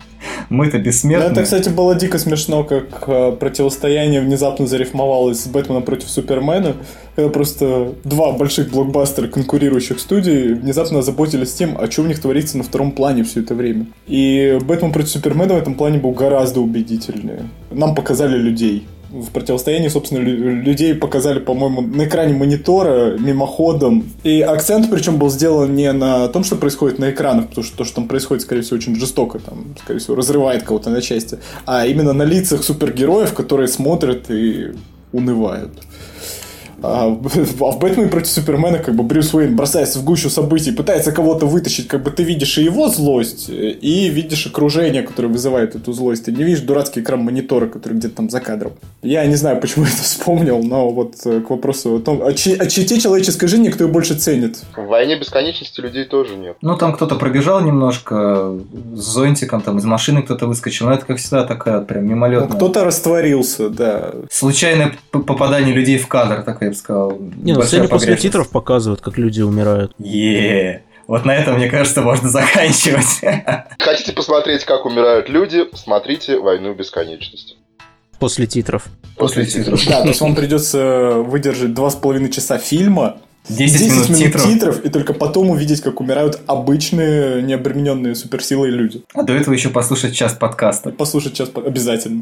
Мы-то Ну, бессмертные. это, кстати, было дико смешно, как э, противостояние внезапно зарифмовалось с Бэтменом против Супермена, когда просто два больших блокбастера конкурирующих студий внезапно озаботились тем, а что у них творится на втором плане все это время. И Бэтмен против Супермена в этом плане был гораздо убедительнее. Нам показали людей. В противостоянии, собственно, лю- людей показали, по-моему, на экране монитора, мимоходом. И акцент, причем, был сделан не на том, что происходит на экранах, потому что то, что там происходит, скорее всего, очень жестоко, там, скорее всего, разрывает кого-то на части, а именно на лицах супергероев, которые смотрят и унывают. А в а в «Бэтмене против Супермена» как бы Брюс Уэйн бросается в гущу событий, пытается кого-то вытащить, как бы ты видишь и его злость, и видишь окружение, которое вызывает эту злость. Ты не видишь дурацкий экран монитора, который где-то там за кадром. Я не знаю, почему это вспомнил, но вот э, к вопросу о том, о, чи- о чите человеческой жизни кто ее больше ценит. В войне бесконечности людей тоже нет. Ну, там кто-то пробежал немножко с зонтиком, там из машины кто-то выскочил. Но это, как всегда, такая прям Ну, мимолетная. кто-то растворился, да. Случайное попадание людей в кадр, так я бы сказал. Не, ну сцене после титров показывают, как люди умирают. Е, Вот на этом, мне кажется, можно заканчивать. Хотите посмотреть, как умирают люди, смотрите «Войну бесконечности». После титров. После титров. Да, то есть вам придется выдержать два с половиной часа фильма, 10, минут, титров. титров, и только потом увидеть, как умирают обычные, необремененные суперсилой люди. А до этого еще послушать час подкаста. Послушать сейчас по- обязательно.